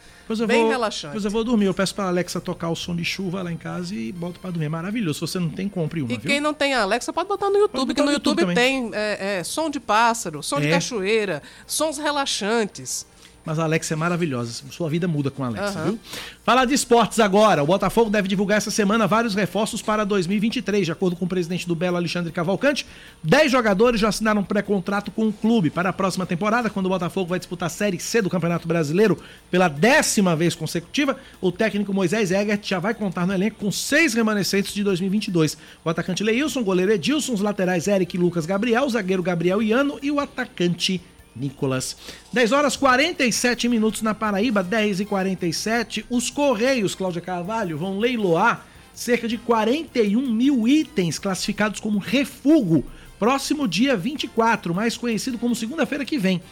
bem vou, relaxante. Depois eu vou dormir. Eu peço pra Alexa tocar o som de chuva lá em casa e boto pra dormir. É maravilhoso. Se você não tem, compre uma, E viu? quem não tem Alexa pode botar no YouTube, botar que no no YouTube YouTube, tem é, é, som de pássaro, som de É. cachoeira, sons relaxantes. Mas a Alexa é maravilhosa. Sua vida muda com a Alexa, Aham. viu? Falar de esportes agora. O Botafogo deve divulgar essa semana vários reforços para 2023. De acordo com o presidente do Belo, Alexandre Cavalcante, 10 jogadores já assinaram um pré-contrato com o clube para a próxima temporada, quando o Botafogo vai disputar a Série C do Campeonato Brasileiro pela décima vez consecutiva. O técnico Moisés Egert já vai contar no elenco com seis remanescentes de 2022. O atacante Leilson, o goleiro Edilson, os laterais Eric Lucas Gabriel, o zagueiro Gabriel Iano e o atacante Nicolas. 10 horas 47 minutos na Paraíba, 10 e 47. Os Correios, Cláudia Carvalho, vão leiloar cerca de 41 mil itens classificados como refúgio, próximo dia 24, mais conhecido como segunda-feira que vem.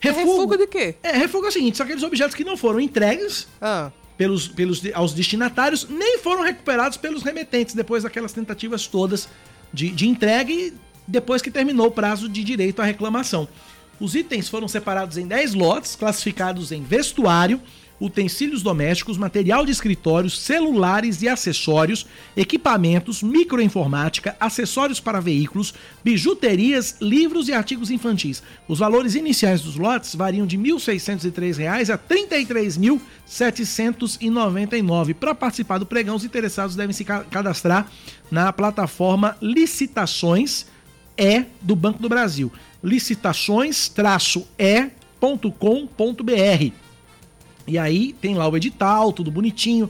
Refúgio de quê? É, refúgio é o seguinte, são aqueles objetos que não foram entregues Ah. pelos, pelos, aos destinatários, nem foram recuperados pelos remetentes, depois daquelas tentativas todas de, de entrega e depois que terminou o prazo de direito à reclamação. Os itens foram separados em 10 lotes, classificados em vestuário, utensílios domésticos, material de escritório, celulares e acessórios, equipamentos, microinformática, acessórios para veículos, bijuterias, livros e artigos infantis. Os valores iniciais dos lotes variam de 1.603 reais a R$ 33.799. Para participar do pregão, os interessados devem se ca- cadastrar na plataforma Licitações E do Banco do Brasil. licitações-e.com.br. E aí tem lá o edital, tudo bonitinho,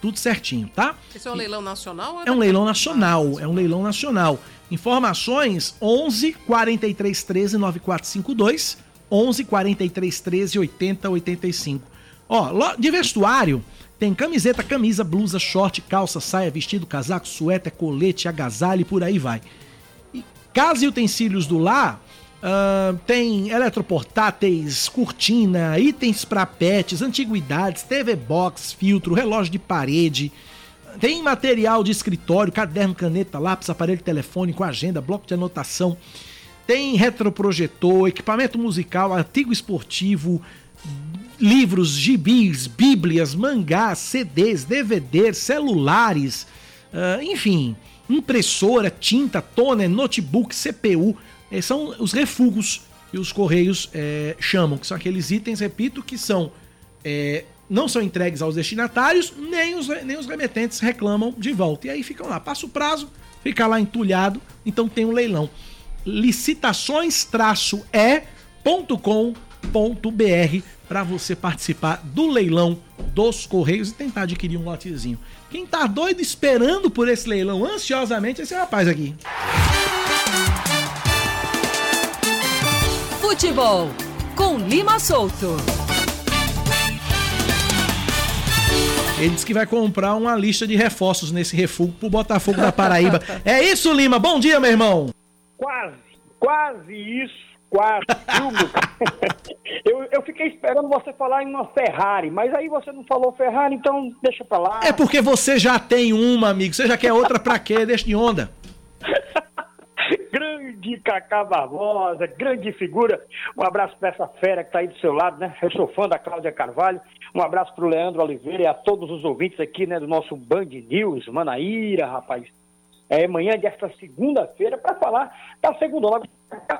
tudo certinho, tá? Esse é um leilão nacional? ou É um leilão nacional, é um leilão nacional. Informações 11 43 13 9452, 11 43 13 80 85. Ó, de vestuário tem camiseta, camisa, blusa, short, calça, saia, vestido, casaco, suéter, colete, agasalho e por aí vai. E casa e utensílios do lar ah, tem eletroportáteis, cortina, itens para pets, antiguidades, TV box, filtro, relógio de parede. Tem material de escritório, caderno, caneta, lápis, aparelho telefônico, agenda, bloco de anotação. Tem retroprojetor, equipamento musical, artigo esportivo, livros, gibis, bíblias, mangás, CDs, DVDs, celulares, ah, enfim, impressora, tinta, toner, notebook, CPU. Esses são os refugos que os Correios eh, chamam, que são aqueles itens, repito, que são eh, não são entregues aos destinatários, nem os, nem os remetentes reclamam de volta. E aí ficam lá, passa o prazo, fica lá entulhado, então tem um leilão. licitações-e.com.br para você participar do leilão dos Correios e tentar adquirir um lotezinho. Quem tá doido esperando por esse leilão ansiosamente é esse rapaz aqui. Futebol com Lima Solto. Ele disse que vai comprar uma lista de reforços nesse refúgio pro Botafogo da Paraíba. É isso, Lima. Bom dia, meu irmão. Quase, quase isso, quase. eu, eu fiquei esperando você falar em uma Ferrari, mas aí você não falou Ferrari, então deixa pra lá. É porque você já tem uma, amigo. Você já quer outra pra quê? Deixa de onda. Grande Cacá Barbosa, grande figura. Um abraço pra essa fera que tá aí do seu lado, né? Eu sou fã da Cláudia Carvalho. Um abraço pro Leandro Oliveira e a todos os ouvintes aqui, né, do nosso Band News, Manaíra, rapaz. É manhã desta segunda-feira para falar da segunda.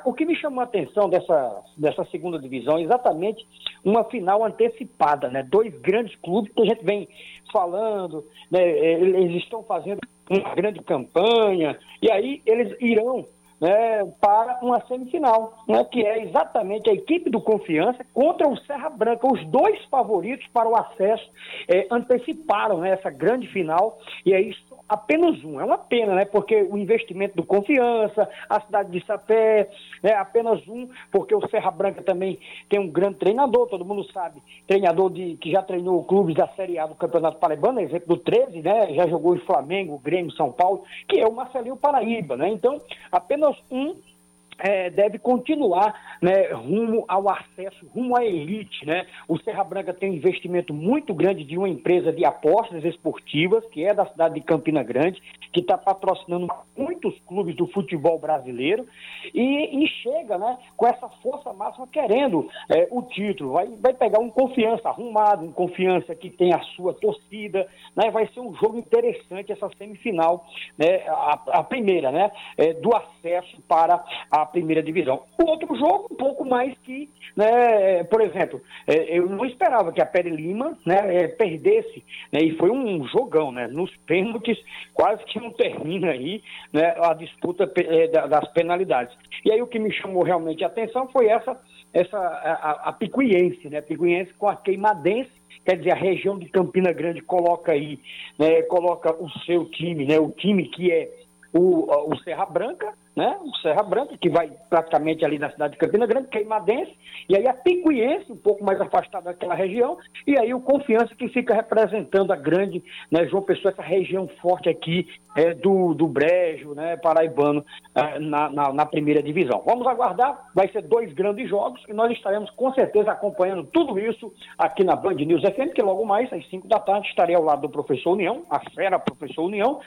O que me chamou a atenção dessa, dessa segunda divisão é exatamente uma final antecipada, né? Dois grandes clubes que a gente vem falando, né? Eles estão fazendo uma grande campanha e aí eles irão né, para uma semifinal, né, que é exatamente a equipe do Confiança contra o Serra Branca. Os dois favoritos para o acesso é, anteciparam né, essa grande final e é isso apenas um. É uma pena, né? Porque o investimento do Confiança, a cidade de Sapé, né? apenas um, porque o Serra Branca também tem um grande treinador, todo mundo sabe, treinador de, que já treinou clubes da Série A do Campeonato Paraibano, exemplo do 13, né? Já jogou em Flamengo, Grêmio, São Paulo, que é o Marcelinho Paraíba, né? Então, apenas um é, deve continuar né, rumo ao acesso, rumo à elite. Né? O Serra Branca tem um investimento muito grande de uma empresa de apostas esportivas, que é da cidade de Campina Grande, que está patrocinando muitos clubes do futebol brasileiro e, e chega né, com essa força máxima querendo é, o título. Vai, vai pegar um confiança arrumado, um confiança que tem a sua torcida. Né? Vai ser um jogo interessante essa semifinal, né, a, a primeira, né, é, do acesso para a primeira divisão. O outro jogo, um pouco mais que, né, por exemplo, é, eu não esperava que a Pere Lima né, é, perdesse, né, e foi um jogão, né, nos pênaltis, quase que não termina aí né, a disputa é, das penalidades. E aí o que me chamou realmente a atenção foi essa, essa a, a Picuiense, né, Picuiense com a Queimadense, quer dizer, a região de Campina Grande coloca aí, né, coloca o seu time, né, o time que é o, o Serra Branca, né? O Serra Branca, que vai praticamente ali na cidade de Campina Grande, Queimadense, e aí a Picuiense, um pouco mais afastada daquela região, e aí o Confiança, que fica representando a grande, né, João Pessoa, essa região forte aqui é, do, do Brejo, né, paraibano, é, na, na, na, primeira divisão. Vamos aguardar, vai ser dois grandes jogos, e nós estaremos com certeza acompanhando tudo isso aqui na Band News FM, que logo mais, às 5 da tarde, estarei ao lado do professor União, a fera professor União,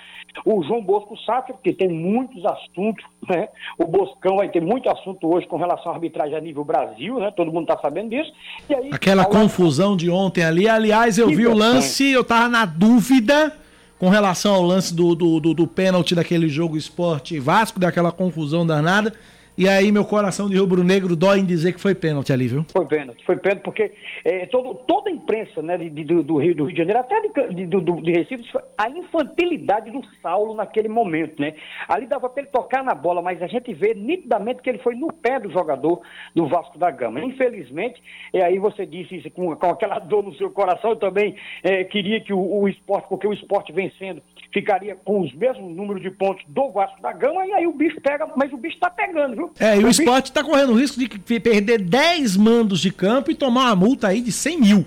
o João Bosco Sátiro, que tem muitos assuntos né? O Boscão vai ter muito assunto hoje com relação à arbitragem a nível Brasil, né? Todo mundo está sabendo disso. Aí, Aquela confusão de ontem ali, aliás, eu vi o lance, eu tava na dúvida com relação ao lance do, do, do, do pênalti daquele jogo esporte Vasco, daquela confusão danada. E aí meu coração de rubro-negro dói em dizer que foi pênalti ali, viu? Foi pênalti, foi pênalti, porque é, todo, toda a imprensa né, de, de, do, Rio, do Rio de Janeiro, até de, do, de Recife, a infantilidade do Saulo naquele momento, né? Ali dava para ele tocar na bola, mas a gente vê nitidamente que ele foi no pé do jogador do Vasco da Gama. Infelizmente, e aí você disse isso com, com aquela dor no seu coração, eu também é, queria que o, o esporte, porque o esporte vencendo, ficaria com os mesmos números de pontos do Vasco da Gama, e aí o bicho pega, mas o bicho tá pegando, viu? Viu? É, e o, esporte está correndo o risco de perder 10 mandos de campo e tomar uma multa aí de 100 mil.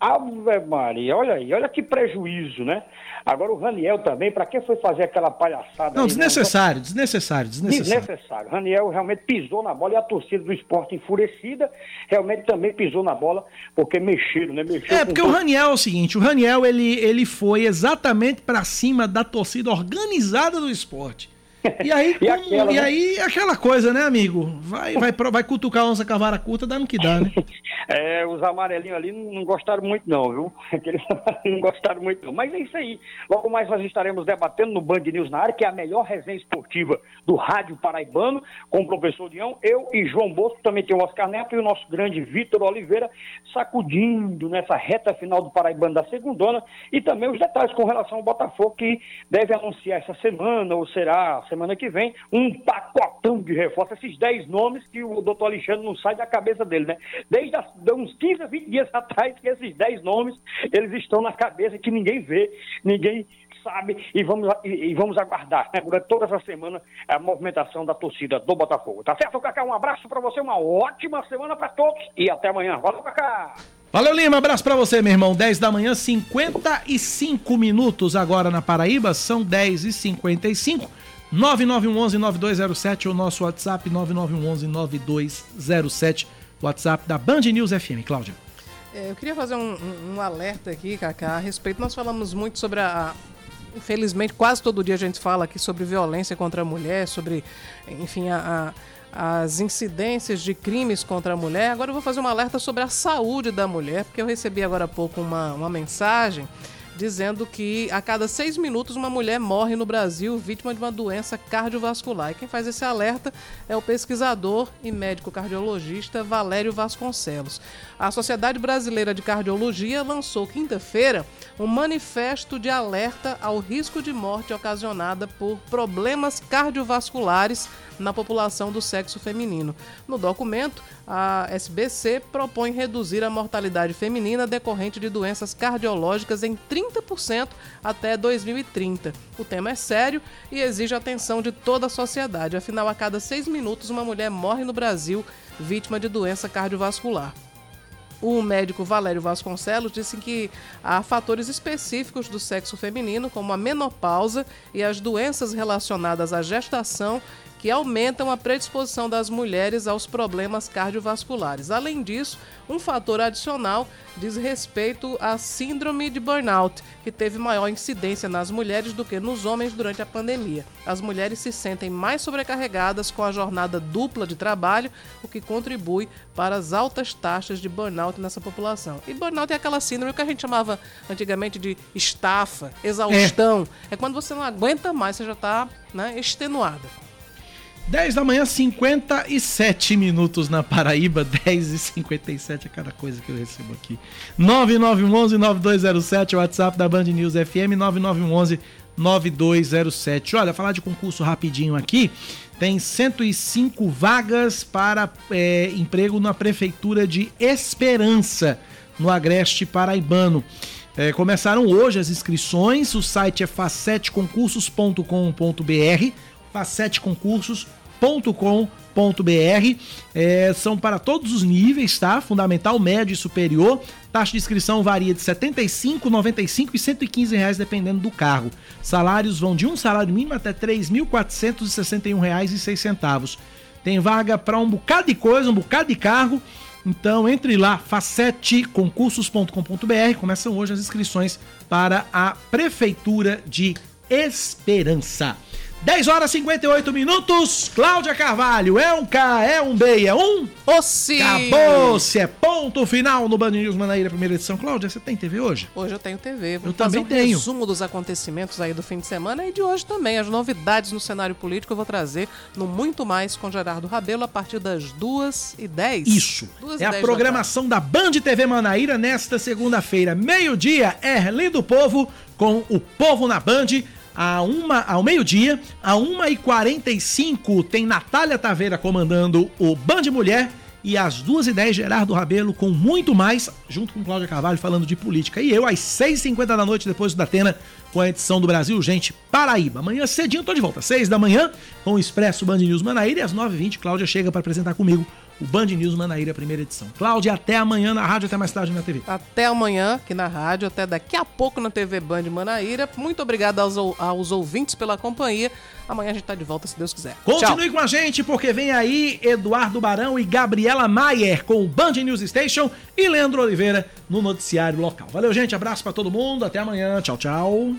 Ave Maria, olha aí, olha que prejuízo, né? Agora o Raniel também, para que foi fazer aquela palhaçada? Não, aí, desnecessário, né? desnecessário, desnecessário. Desnecessário. Raniel realmente pisou na bola e a torcida do esporte enfurecida realmente também pisou na bola porque mexeram, né? Mexeu é, porque o Raniel é o seguinte, o Raniel ele, ele foi exatamente para cima da torcida organizada do esporte. E aí, e, aquela, e né? aí aquela coisa, né, amigo? Vai, vai, vai cutucar a onça cavara curta, dá no que dá, né? É, os amarelinhos ali não gostaram muito, não, viu? Aqueles não gostaram muito, não. Mas é isso aí. Logo mais nós estaremos debatendo no Band News na área, que é a melhor resenha esportiva do Rádio Paraibano, com o professor Dião, eu e João Bosco, também tem o Oscar Neto e o nosso grande Vitor Oliveira, sacudindo nessa reta final do Paraibano da segundona, e também os detalhes com relação ao Botafogo, que deve anunciar essa semana, ou será semana que vem, um pacotão de reforço, esses 10 nomes que o doutor Alexandre não sai da cabeça dele, né? Desde as, uns 15 a 20 dias atrás, que esses 10 nomes, eles estão na cabeça que ninguém vê, ninguém sabe e vamos, e, vamos aguardar né, durante toda essa semana a movimentação da torcida do Botafogo. Tá certo, Cacá? Um abraço para você, uma ótima semana para todos e até amanhã. Valeu, Cacá! Valeu, Lima. Abraço para você, meu irmão. 10 da manhã, 55 minutos agora na Paraíba. São 10 e 55 9911-9207 ou nosso WhatsApp 9911-9207, WhatsApp da Band News FM. Cláudia. É, eu queria fazer um, um, um, alerta aqui, Cacá, a respeito. Nós falamos muito sobre a. Infelizmente, quase todo dia a gente fala aqui sobre violência contra a mulher, sobre, enfim, a, a, as incidências de crimes contra a mulher. Agora eu vou fazer um alerta sobre a saúde da mulher, porque eu recebi agora há pouco uma, uma mensagem dizendo que a cada seis minutos uma mulher morre no Brasil vítima de uma doença cardiovascular. E quem faz esse alerta é o pesquisador e médico cardiologista Valério Vasconcelos. A Sociedade Brasileira de Cardiologia lançou quinta-feira um manifesto de alerta ao risco de morte ocasionada por problemas cardiovasculares na população do sexo feminino. No documento, a SBC propõe reduzir a mortalidade feminina decorrente de doenças cardiológicas em 30% até 2030. O tema é sério e exige atenção de toda a sociedade, afinal, a cada seis minutos uma mulher morre no Brasil vítima de doença cardiovascular. O médico Valério Vasconcelos disse que há fatores específicos do sexo feminino, como a menopausa e as doenças relacionadas à gestação, que aumentam a predisposição das mulheres aos problemas cardiovasculares. Além disso, um fator adicional diz respeito à síndrome de burnout, que teve maior incidência nas mulheres do que nos homens durante a pandemia. As mulheres se sentem mais sobrecarregadas com a jornada dupla de trabalho, o que contribui para as altas taxas de burnout nessa população. E burnout é aquela síndrome que a gente chamava antigamente de estafa, exaustão. É, é quando você não aguenta mais, você já está né, extenuada. 10 da manhã, 57 minutos na Paraíba, 10 e 57 é cada coisa que eu recebo aqui. 9911-9207, WhatsApp da Band News FM, 9911-9207. Olha, falar de concurso rapidinho aqui, tem 105 vagas para é, emprego na Prefeitura de Esperança, no Agreste Paraibano. É, começaram hoje as inscrições, o site é facetconcursos.com.br, facetconcursos.com.br com.br é, são para todos os níveis, tá? Fundamental, médio e superior. Taxa de inscrição varia de R$ 75, 95 e 115 reais dependendo do cargo. Salários vão de um salário mínimo até R$ 3.461,06. Tem vaga para um bocado de coisa, um bocado de cargo. Então entre lá, faceteconcursos.com.br. Começam hoje as inscrições para a Prefeitura de Esperança. 10 horas e 58 minutos. Cláudia Carvalho, é um K, é um B, é um? Ossi. Acabou-se, é ponto final no Band News Manaíra, primeira edição. Cláudia, você tem TV hoje? Hoje eu tenho TV. Vou eu fazer também um tenho. resumo dos acontecimentos aí do fim de semana e de hoje também. As novidades no cenário político eu vou trazer no Muito Mais com Gerardo Rabelo a partir das 2 e 10 Isso. Duas e é a 10 da programação da, Band TV Manaíra nesta segunda-feira, meio-dia, Erli do Povo, com o Povo na Band. A uma, ao meio-dia, a 1h45 tem Natália Taveira comandando o Band Mulher. E às 2h10, Gerardo Rabelo com muito mais, junto com Cláudia Carvalho, falando de política. E eu, às 6h50 da noite, depois da Atena, com a edição do Brasil, gente, Paraíba. Amanhã cedinho, tô de volta. 6 da manhã, com o Expresso Band News Manaíra. E às 9h20, Cláudia chega para apresentar comigo o Band News Manaíra, primeira edição. Cláudia, até amanhã na rádio, até mais tarde na TV. Até amanhã aqui na rádio, até daqui a pouco na TV Band Manaíra. Muito obrigado aos, aos ouvintes pela companhia. Amanhã a gente tá de volta, se Deus quiser. Continue Tchau. com a gente, porque vem aí Eduardo Barão e Gabriela Maier com o Band News Station e Leandro Oliveira no noticiário local. Valeu, gente. Abraço para todo mundo. Até amanhã. Tchau, tchau.